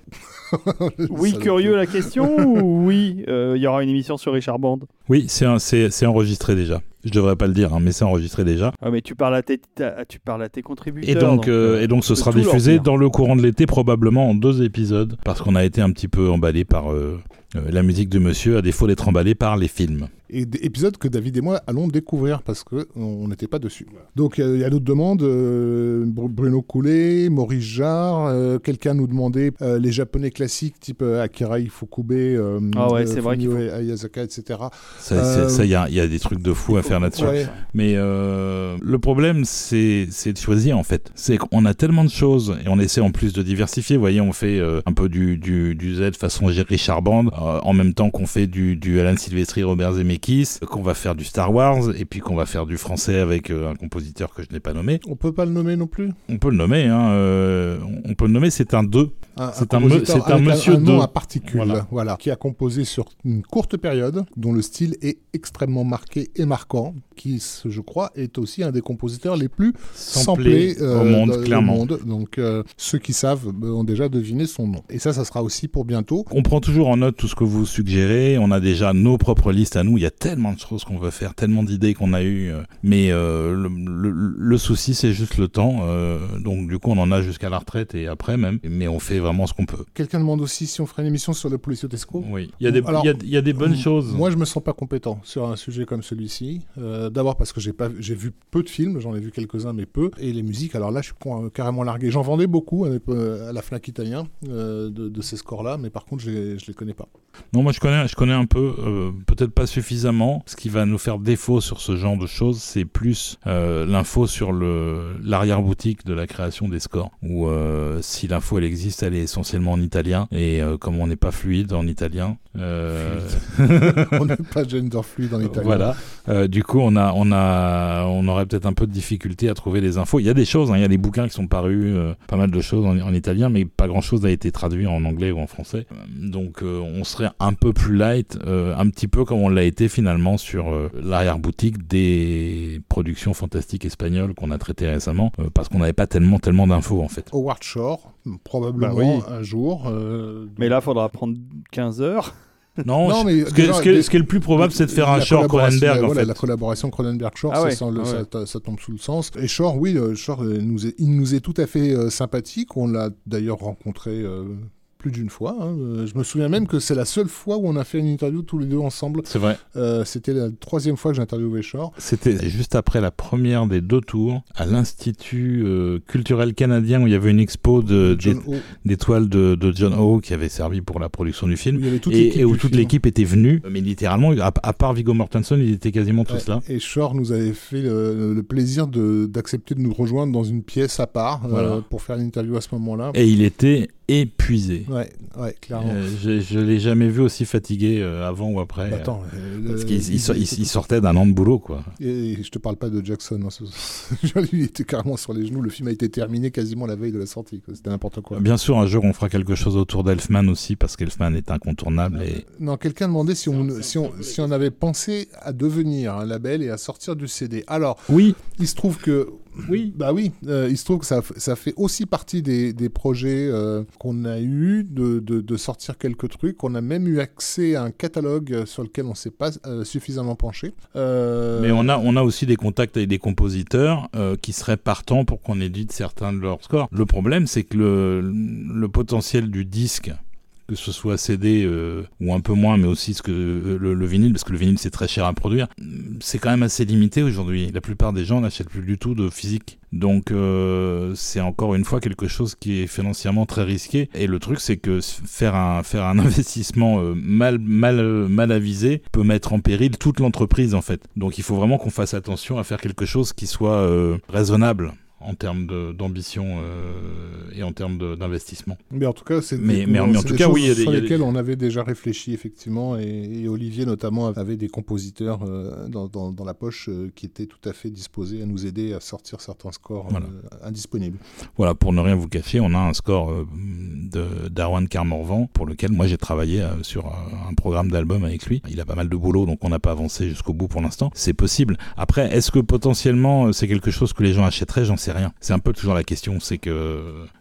Oui, curieux la question ou oui, euh, il y aura une émission sur Richard Band? Oui, c'est, un- c'est, c'est enregistré déjà. Je devrais pas le dire, hein, mais c'est enregistré déjà. Ah, mais tu parles à tes, tu parles à tes contributeurs. Et donc, euh, euh, et donc ce sera diffusé dans le courant de l'été, probablement en deux épisodes, parce qu'on a été un petit peu emballé par euh, euh, la musique de monsieur, à défaut d'être emballé par les films. Et des épisodes que David et moi allons découvrir parce que on n'était pas dessus. Donc il y a d'autres demandes. euh, Br- Bruno Coulet, Maurice Jarre, euh, quelqu'un nous demandait euh, les japonais classiques type euh, Akira Ifukube, euh, Ah ouais, euh, c'est vrai qu'il Fumio Ayazaka, etc. Ça, Euh, il y a, il y a des trucs de fou à faire là-dessus. Ouais. Mais euh, le problème, c'est c'est de choisir en fait. C'est qu'on a tellement de choses et on essaie en plus de diversifier. Vous voyez, on fait euh, un peu du, du, du Z façon Richard Band, euh, en même temps qu'on fait du, du Alan Silvestri, Robert Zemeckis, qu'on va faire du Star Wars et puis qu'on va faire du français avec euh, un compositeur que je n'ai pas nommé. On peut pas le nommer non plus? On peut le nommer, hein, euh, on peut le nommer, c'est un 2. Un- Ah, C'est un me- c'est un monsieur un nom à particules, Voilà. voilà. qui a composé sur une courte période, dont le style est extrêmement marqué et marquant, qui, je crois, est aussi un des compositeurs les plus Samplé samplés euh, au monde, dans- clairement. monde. Donc, euh, ceux qui savent euh, ont déjà deviné son nom. Et ça, ça sera aussi pour bientôt. On prend toujours en note tout ce que vous suggérez. On a déjà nos propres listes à nous. Il y a tellement de choses qu'on veut faire, tellement d'idées qu'on a eues. euh, Mais euh, le, le- le souci, c'est juste le temps. euh, donc, du coup, on en a jusqu'à la retraite et après même. Mais on fait vraiment ce qu'on peut. Quelqu'un demande aussi si on ferait une émission sur le Policio Tesco. Oui. Il y a des, Alors, il y a- il y a des bonnes choses. Moi, je me sens pas compétent sur un sujet comme celui-ci. Euh, D'abord parce que j'ai pas, j'ai vu peu de films, j'en ai vu quelques-uns, mais peu. Et les musiques, alors là, je suis carrément largué. J'en vendais beaucoup à, la Fnac italien de, de ces scores-là, mais par contre, je les, je les connais pas. Non, moi je connais, je connais un peu, peut-être pas suffisamment. Ce qui va nous faire défaut sur ce genre de choses, c'est plus euh, l'info sur le l'arrière-boutique de la création des scores. Où euh, si l'info elle existe, elle est essentiellement en italien. Et euh, comme on n'est pas fluide en italien, on n'est pas gender fluide en italien. voilà. Du coup, on a, on a, on aurait peut-être un peu de difficulté à trouver les infos. Il y a des choses, hein, il y a des bouquins qui sont parus, pas mal de choses en, en italien, mais pas grand-chose n'a été traduit en anglais ou en français. Donc, on serait un peu plus light, un petit peu comme on l'a été finalement sur euh, l'arrière-boutique des productions fantastiques espagnoles qu'on a traitées récemment, euh, parce qu'on n'avait pas tellement, tellement d'infos en fait. Howard Shore, probablement Bah oui. un jour. euh, Mais là, faudra prendre 15 heures. Non, mais ce, qui est- déjà, ce qui est- des- ce qui est le plus probable, c'est de faire un collaboration- Cronenberg en voilà, fait. La collaboration Cronenberg-Shore, Ah ouais, ah ouais. ça, ça tombe sous le sens. Et Shore, oui, Shore, nous est- il nous est tout à fait euh, sympathique. On l'a d'ailleurs rencontré euh, plus d'une fois. hein. Euh, Je me souviens même que c'est la seule fois où on a fait une interview tous les deux ensemble. C'est vrai. Euh, C'était la troisième fois que j'ai interviewé Shore. C'était juste après la première des deux tours à l'Institut euh, culturel canadien où il y avait une expo de, O. d'étoiles de, de John Ho qui avait servi pour la production du film. Et, où toute l'équipe était venue, mais littéralement, à, à part Viggo Mortensen, ils étaient quasiment tous Ouais, là. Et Shore nous avait fait le, le plaisir d'accepter de, nous rejoindre dans une pièce à part euh, pour faire l'interview à ce moment-là. Et il était épuisé. Ouais, ouais, clairement. Euh, je, je l'ai jamais vu aussi fatigué euh, avant ou après. Bah, attends, euh, parce qu'il il sor- il- il sortait d'un an de boulot, quoi. Et je te parle pas de Jackson. hein, il était carrément sur les genoux. Le film a été terminé quasiment la veille de la sortie. C'était n'importe quoi. Bien sûr, un jour, on fera quelque chose autour d'Elfman aussi, parce qu'Elfman est incontournable. Et... Non, quelqu'un demandait si on, si, on, si on avait pensé à devenir un label et à sortir du CD. Alors, Oui, il se trouve que. Oui. Bah oui, euh, il se trouve que ça, ça fait aussi partie des, des projets euh, qu'on a eu de, sortir quelques trucs. On a même eu accès à un catalogue sur lequel on s'est pas euh, suffisamment penché. Euh, mais on a, on a aussi des contacts avec des compositeurs euh, qui seraient partants pour qu'on édite certains de leurs scores. Le problème, c'est que le, le potentiel du disque, que ce soit CD euh, ou un peu moins, mais aussi ce que euh, le, le vinyle, parce que le vinyle c'est très cher à produire, c'est quand même assez limité aujourd'hui. La plupart des gens n'achètent plus du tout de physique. Donc euh, c'est encore une fois quelque chose qui est financièrement très risqué. Et le truc c'est que faire un, faire un investissement euh, mal, mal, euh, mal avisé peut mettre en péril toute l'entreprise en fait. Donc il faut vraiment qu'on fasse attention à faire quelque chose qui soit euh, raisonnable en termes d'ambition euh, et en termes d'investissement. Mais en tout cas, c'est Mais- des- mais en- mais en c'est tout des cas, choses oui, sur y a lesquelles des- on avait déjà réfléchi effectivement, et, et Olivier notamment avait des compositeurs euh, dans, dans- dans la poche euh, qui étaient tout à fait disposés à nous aider à sortir certains scores Voilà. indisponibles. Voilà, pour ne rien vous cacher, on a un score de d'Arwan Carmorvan pour lequel moi j'ai travaillé sur un programme d'album avec lui. Il a pas mal de boulot, donc on n'a pas avancé jusqu'au bout pour l'instant. C'est possible. Après, est-ce que potentiellement c'est quelque chose que les gens achèteraient? J'en sais rien. C'est un peu toujours la question. C'est que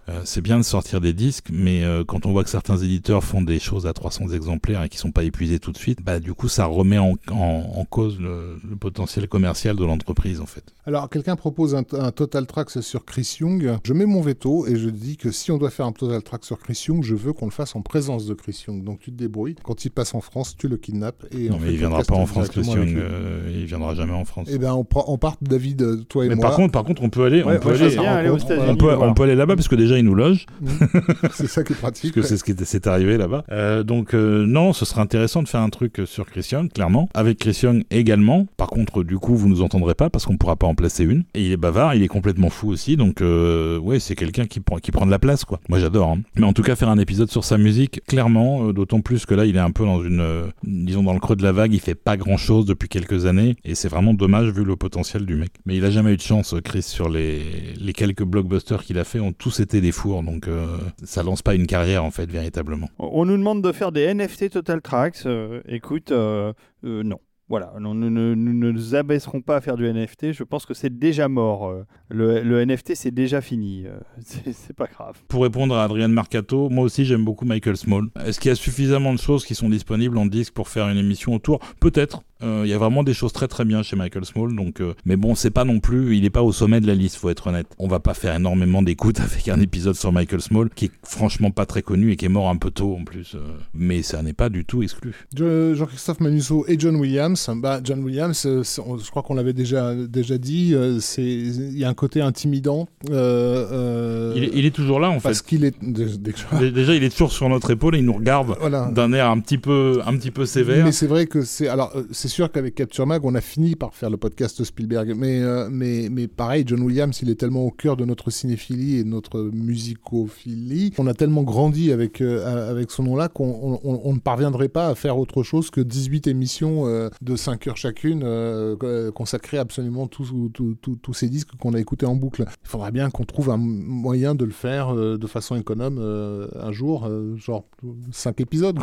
euh, c'est bien de sortir des disques, mais euh, quand on voit que certains éditeurs font des choses à 300 exemplaires et qui sont pas épuisés tout de suite, bah du coup ça remet en, en- en cause le, le potentiel commercial de l'entreprise en fait. Alors, quelqu'un propose un, un Total Tracks sur Chris Young. Je mets mon veto et je dis que si on doit faire un Total Tracks sur Chris Young, je veux qu'on le fasse en présence de Chris Young. Donc, tu te débrouilles. Quand il passe en France, tu le kidnappes. Et Non, on fait mais il le viendra pas en France, avec lui. euh, il viendra jamais en France. Eh ben, on, part, David, toi et Mais moi. par contre, par contre, on peut aller, Ouais, on peut aller, veux bien aller aux on- États-Unis. on peut, voilà. on peut aller là-bas parce que déjà ils nous logent, c'est ça qui est pratique. puisque c'est ce qui c'est arrivé là-bas. Euh, donc euh, non, ce serait intéressant de faire un truc euh, sur Christian, clairement, avec Christian également. Par contre, du coup, vous nous entendrez pas parce qu'on pourra pas en placer une. Et il est bavard, il est complètement fou aussi, donc euh, ouais, c'est quelqu'un qui prend qui prend de la place, quoi. Moi, j'adore. hein. Mais en tout cas, faire un épisode sur sa musique, clairement, euh, d'autant plus que là, il est un peu dans une, euh, disons, dans le creux de la vague. Il fait pas grand-chose depuis quelques années, et c'est vraiment dommage vu le potentiel du mec. Mais il a jamais eu de chance, Chris, sur les les quelques blockbusters qu'il a fait, ont tous été des fours, donc euh, ça lance pas une carrière en fait véritablement. On nous demande de faire des NFT Total Tracks. euh, écoute, euh, non. Voilà, nous ne nous, nous ne nous abaisserons pas à faire du NFT. Je pense que c'est déjà mort. euh. Le, le NFT, c'est déjà fini. euh, C'est pas grave. Pour répondre à Adrien Marcato, moi aussi j'aime beaucoup Michael Small. Est-ce qu'il y a suffisamment de choses qui sont disponibles en disque pour faire une émission autour? Peut-être. Euh, Il y a vraiment des choses très très bien chez Michael Small, donc euh, mais bon, c'est pas non plus, il est pas au sommet de la liste, faut être honnête. On va pas faire énormément d'écoute avec un épisode sur Michael Small qui est franchement pas très connu et qui est mort un peu tôt en plus, euh, mais ça n'est pas du tout exclu. Je- Jean-Christophe Manusso et John Williams. Bah, John Williams, euh, on- je crois qu'on l'avait déjà, déjà dit, euh, c'est- il y a un côté intimidant. euh, Il est, il est toujours là en fait. parce qu'il est. dé- déjà- Dé- Déjà, il est toujours sur notre épaule et il nous regarde Voilà. d'un air un petit peu, un petit peu sévère. Mais c'est vrai que c'est. Alors, c'est sûr qu'avec Capture Mag, on a fini par faire le podcast Spielberg. Mais, euh, mais, mais pareil, John Williams, il est tellement au cœur de notre cinéphilie et de notre musicophilie. On a tellement grandi avec, euh, avec son nom-là qu'on on, on- on ne parviendrait pas à faire autre chose que 18 émissions de 5 heures chacune euh, euh, consacrées à absolument tous ces disques qu'on a écoutés en boucle. Il faudra bien qu'on trouve un moyen de le faire euh, de façon économe euh, un jour, genre 5 épisodes.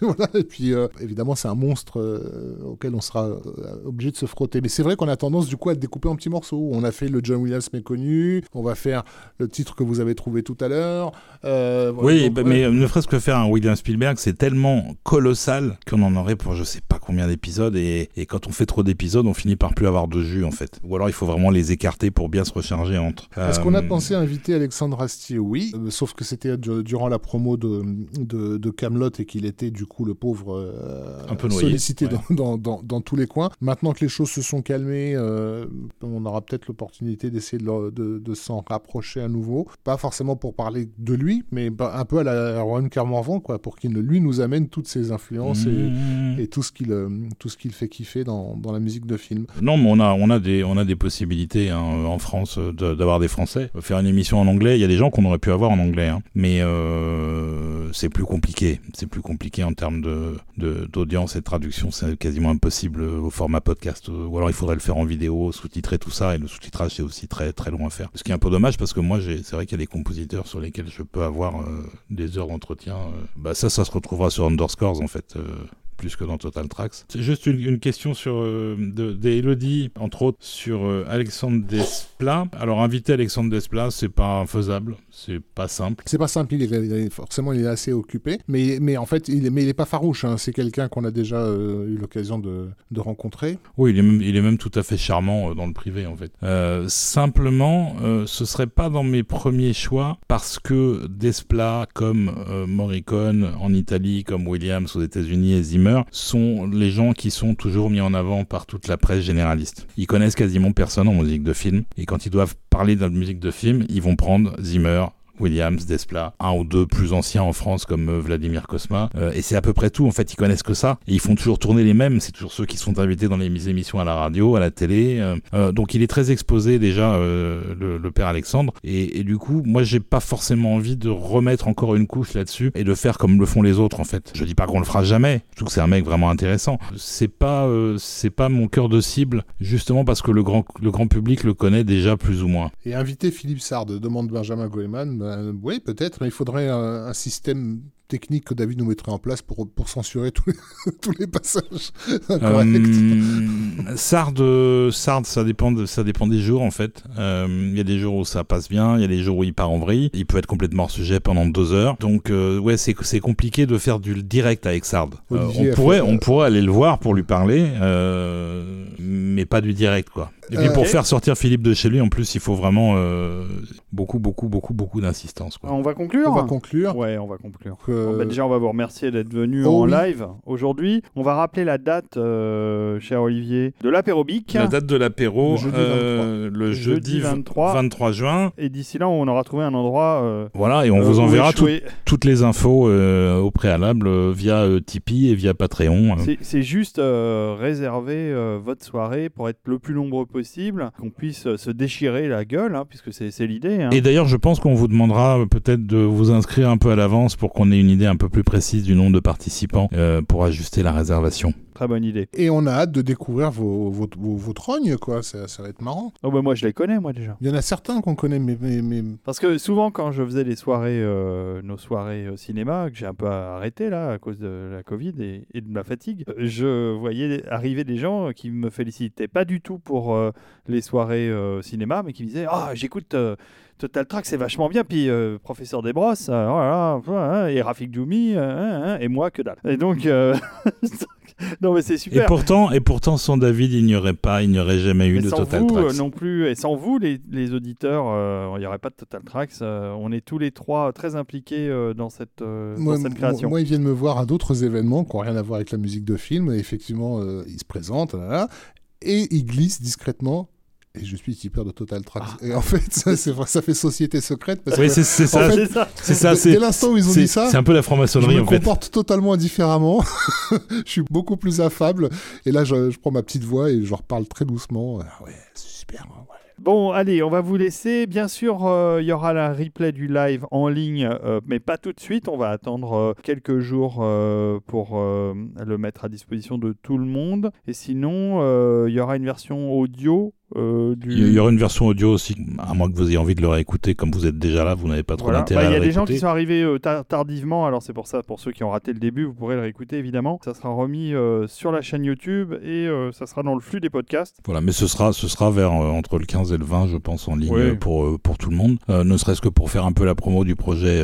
voilà. Et puis, évidemment, c'est un monstre auquel on sera obligé de se frotter. Mais c'est vrai qu'on a tendance, du coup, à le découper en petits morceaux. On a fait le John Williams méconnu, on va faire le titre que vous avez trouvé tout à l'heure. Voilà. Oui, Donc, bah, mais ne serait-ce que faire un William Spielberg, c'est tellement colossal qu'on en aurait pour je sais pas combien d'épisodes et, et quand on fait trop d'épisodes, on finit par plus avoir de jus en fait. Ou alors il faut vraiment les écarter pour bien se recharger entre. Est-ce qu'on a Euh, pensé à inviter Alexandre Astier Oui, Euh, sauf que c'était du- durant la promo de, de, Camelot et qu'il était du coup le pauvre euh, Un peu noyé, sollicité ouais. dans, dans, dans, dans tous les coins. Maintenant que les choses se sont calmées, euh, on aura peut-être l'opportunité d'essayer de, le- de, de s'en rapprocher à nouveau. Pas forcément pour parler de lui, mais bah, un peu à la Ron Carmorvan, quoi, pour qu'il lui nous amène toutes ses influences et, mmh. et tout ce qu'il euh, tout ce qu'il fait kiffer dans, la musique de film. Non, mais on a, des, possibilités hein, en France d'avoir des Français. Faire une émission en anglais, il y a des gens qu'on aurait pu avoir en anglais, hein. mais euh, c'est plus compliqué. C'est plus compliqué en termes d'audience et de traduction. C'est quasiment impossible euh, au format podcast. Ou alors il faudrait le faire en vidéo, sous-titrer tout ça. Et le sous-titrage c'est aussi très très long à faire. Ce qui est un peu dommage parce que moi, c'est vrai qu'il y a des compositeurs sur lesquels je peux avoir euh, des heures d'entretien. Bah ça, ça se retrouvera sur Underscores en fait. Plus que dans Total Tracks. C'est juste une, une question sur euh, de, d'Elodie, entre autres, sur euh, Alexandre Desplat. Alors, inviter Alexandre Desplat, c'est pas faisable, c'est pas simple. C'est pas simple, il est, il est- forcément il est assez occupé, mais, mais en fait il est, mais il est pas farouche, hein. c'est quelqu'un qu'on a déjà euh, eu l'occasion de, de rencontrer. Oui, il est même, il est même tout à fait charmant euh, dans le privé, en fait. Euh, simplement, euh, ce serait pas dans mes premiers choix parce que Desplat, comme euh, Morricone en Italie, comme Williams aux États-Unis et Zimmer, sont les gens qui sont toujours mis en avant par toute la presse généraliste. Ils connaissent quasiment personne en musique de film et quand ils doivent parler de musique de film, ils vont prendre Zimmer, Williams, Desplat, un ou deux plus anciens en France comme euh, Vladimir Kosma, Euh, et c'est à peu près tout. En fait, ils connaissent que ça, et ils font toujours tourner les mêmes. C'est toujours ceux qui sont invités dans les émissions à la radio, à la télé. euh, donc, il est très exposé déjà, le, père Alexandre, et, du coup, moi, j'ai pas forcément envie de remettre encore une couche là-dessus et de faire comme le font les autres. En fait, je dis pas qu'on le fera jamais. Je trouve que c'est un mec vraiment intéressant. C'est pas, c'est pas mon cœur de cible, justement parce que le grand, le grand public le connaît déjà plus ou moins. Et inviter Philippe Sard, demande Benjamin Goeman, ben, oui peut-être, mais il faudrait un, un système technique que David nous mettrait en place pour, pour censurer tous les, tous les passages. Euh, Sard, euh, Sard, ça dépend, de, ça dépend des jours en fait. Euh, Il y a des jours où ça passe bien, il y a des jours où il part en vrille. Il peut être complètement hors sujet pendant deux heures. Donc euh, ouais, c'est c'est compliqué de faire du direct avec Sard. Euh, on pourrait, fait, on pourrait aller le voir pour lui parler, euh, mais pas du direct quoi. Et puis pour faire sortir Philippe de chez lui, en plus, il faut vraiment euh, beaucoup, beaucoup, beaucoup, beaucoup d'insistance. quoi. On va conclure On va conclure. Ouais, on va conclure. que- Bon, bah, déjà, on va vous remercier d'être venu Oh en oui. live aujourd'hui. On va rappeler la date, euh, cher Olivier, de l'apérobique. La date de l'apéro, Le jeudi euh, le Jeudi jeudi 23. 23 juin. Et d'ici là, on aura trouvé un endroit. euh, Voilà, et on euh, vous enverra tout- toutes les infos euh, au préalable euh, via euh, Tipeee et via Patreon. euh. C'est- juste euh, réserver euh, votre soirée pour être le plus nombreux possible, qu'on puisse euh, se déchirer la gueule, hein, puisque c'est l'idée. hein. Et d'ailleurs, je pense qu'on vous demandera euh, peut-être de vous inscrire un peu à l'avance pour qu'on ait une idée un peu plus précise du nombre de participants euh, pour ajuster la réservation. Très bonne idée. Et on a hâte de découvrir vos, vos, vos, vos trognes, quoi. Ça, ça va être marrant. Oh, bah, moi, je les connais, moi, déjà. Il y en a certains qu'on connaît, mais, mais, mais- Parce que souvent, quand je faisais les soirées, euh, nos soirées euh, cinéma, que j'ai un peu arrêté là à cause de la Covid et, et de ma fatigue, je voyais arriver des gens qui me félicitaient pas du tout pour euh, les soirées euh, cinéma, mais qui me disaient Ah, j'écoute euh, Total Track, c'est vachement bien. Puis euh, Professeur Desbrosses, euh, oh là là, voilà, et Rafik Djoumi, euh, hein, hein, et moi, que dalle. Et donc, euh, non, mais c'est Et super. pourtant, et pourtant, sans David, il n'y aurait pas, il n'y aurait jamais eu Et de sans Total vous Tracks. non plus, et sans vous, les, les auditeurs, euh, il n'y aurait pas de Total Tracks. euh, on est tous les trois très impliqués euh, dans cette, euh, dans cette moi- création. moi, ils viennent me voir à d'autres événements qui n'ont rien à voir avec la musique de film. Et effectivement, euh, ils se présentent, là, là, et ils glissent discrètement. Et je suis tipeur de Total Tracks. Et en fait, ça, fait société secrète. Parce Oui, c'est ça. fait, c'est ça. C'est ça. dès- dès l'instant où ils ont dit ça, c'est un peu la je franc-maçonnerie me en fait. comporte totalement différemment. je suis beaucoup plus affable. Et là, je, je prends ma petite voix et je leur parle très doucement. Ah ouais, c'est super. hein, ouais. Bon, allez, on va vous laisser. Bien sûr, euh, il y aura la replay du live en ligne, euh, mais pas tout de suite. On va attendre euh, quelques jours euh, pour euh, le mettre à disposition de tout le monde. Et sinon, euh, il y aura une version audio euh, du... Il y aura une version audio aussi, à moins que vous ayez envie de le réécouter, comme vous êtes déjà là, vous n'avez pas trop Voilà. d'intérêt Bah, à Il y a des gens qui sont arrivés euh, tar- tardivement, alors c'est pour ça, pour ceux qui ont raté le début, vous pourrez le réécouter évidemment. Ça sera remis euh, sur la chaîne YouTube et ça sera dans le flux des podcasts. Voilà, mais ce sera, ce sera vers entre le 15 et le 20, je pense, en ligne Oui. pour, pour tout le monde. Ne serait-ce que pour faire un peu la promo du projet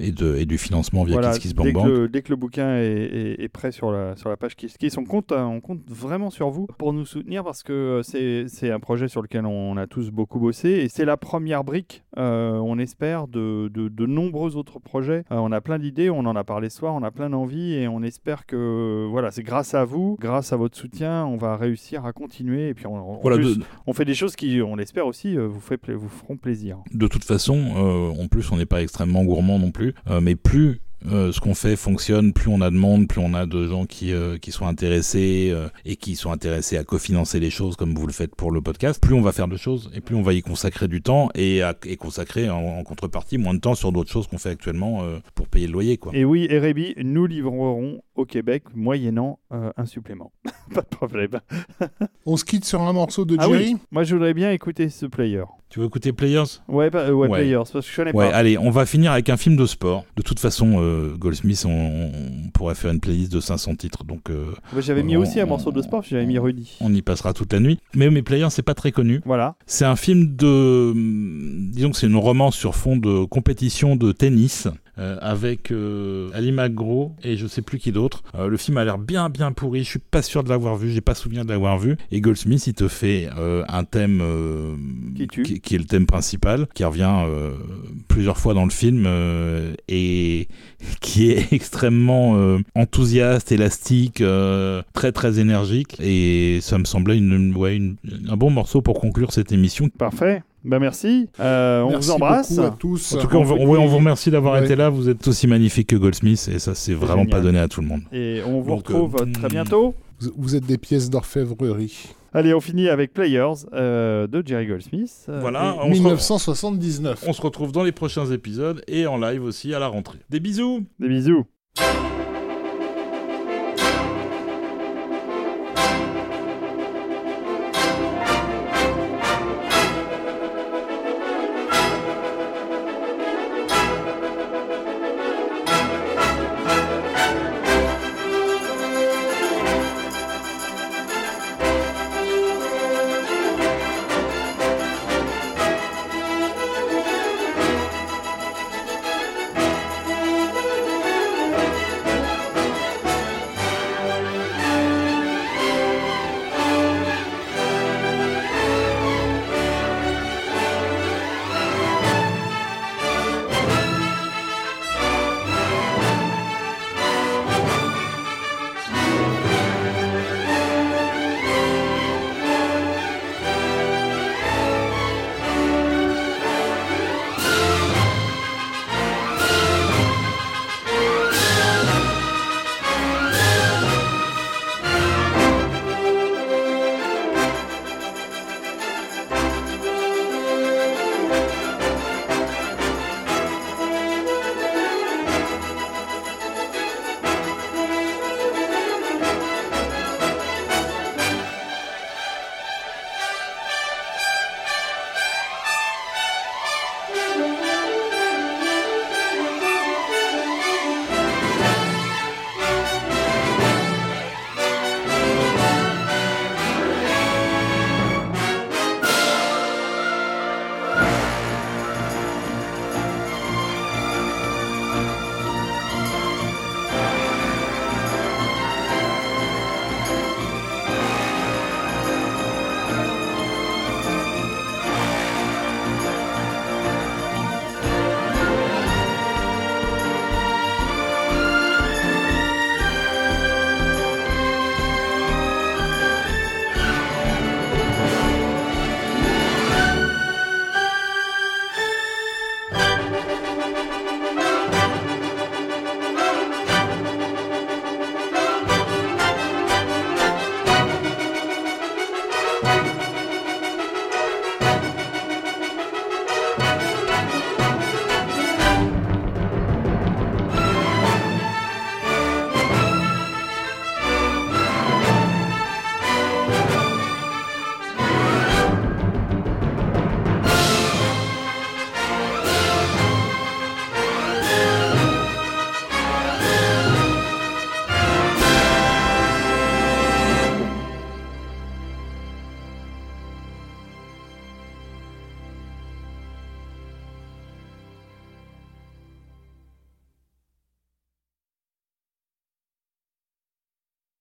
et, de, et du financement via Voilà, Kiss Kiss dès, Bank que Bank. le, dès que le bouquin est, est- est prêt sur la, sur la page Kiss Kiss, on compte, euh, on compte vraiment sur vous pour nous soutenir parce que c'est c'est un projet sur lequel on a tous beaucoup bossé et c'est la première brique, euh, on espère, de, de, de nombreux autres projets. Euh, on a plein d'idées, on en a parlé ce soir, on a plein d'envies et on espère que voilà, c'est grâce à vous, grâce à votre soutien, on va réussir à continuer et puis on, en Voilà, plus, de, on fait des choses qui, on l'espère aussi, euh, vous, fait vous feront plaisir. de toute façon, en plus, on n'est pas extrêmement gourmand non plus, mais plus euh, ce qu'on fait fonctionne, plus on a de monde, plus on a de gens qui, euh, sont intéressés euh, et qui sont intéressés à cofinancer les choses comme vous le faites pour le podcast, plus on va faire de choses et plus on va y consacrer du temps et, consacrer en, contrepartie moins de temps sur d'autres choses qu'on fait actuellement pour payer le loyer. Quoi. Et oui, Erebi, nous livrerons au Québec moyennant euh, un supplément. Pas de problème. On se quitte sur un morceau de Ah Jerry? oui, moi je voudrais bien écouter ce player. Tu veux écouter Players? Ouais, bah, euh, ouais, Ouais. Players, parce que je connais Ouais, pas. allez, on va finir avec un film de sport. De toute façon, euh, Goldsmith, on, on pourrait faire une playlist de 500 titres, donc euh, Bah, J'avais mis on- aussi un morceau de sport, j'avais mis Rudy. on y passera toute la nuit. Mais mes Players, c'est pas très connu. Voilà. C'est un film de. hum, Disons que c'est une romance sur fond de compétition de tennis. Euh, avec euh, Ali McGraw et je sais plus qui d'autre. Euh, le film a l'air bien bien pourri. Je suis pas sûr de l'avoir vu. J'ai pas souvenir de l'avoir vu. Et Goldsmith, il te fait euh, un thème euh, Qui qui, qui est le thème principal, qui revient euh, plusieurs fois dans le film euh, et qui est extrêmement euh, enthousiaste, élastique, euh, très très énergique. Et ça me semblait une, ouais, une- un bon morceau pour conclure cette émission. Parfait. Bah merci. Euh, on Merci vous embrasse. beaucoup à tous. En tout cas, on, vous- ouais, on vous remercie d'avoir Ouais. été là. Vous êtes aussi magnifique que Goldsmith et ça, c'est vraiment génial. pas donné à tout le monde. Et on vous Donc, retrouve euh, très bientôt. Vous, êtes des pièces d'orfèvrerie. Allez, on finit avec Players euh, de Jerry Goldsmith. Euh, Voilà, et- on se, re- 1979. on se retrouve dans les prochains épisodes et en live aussi à la rentrée. Des bisous Des bisous.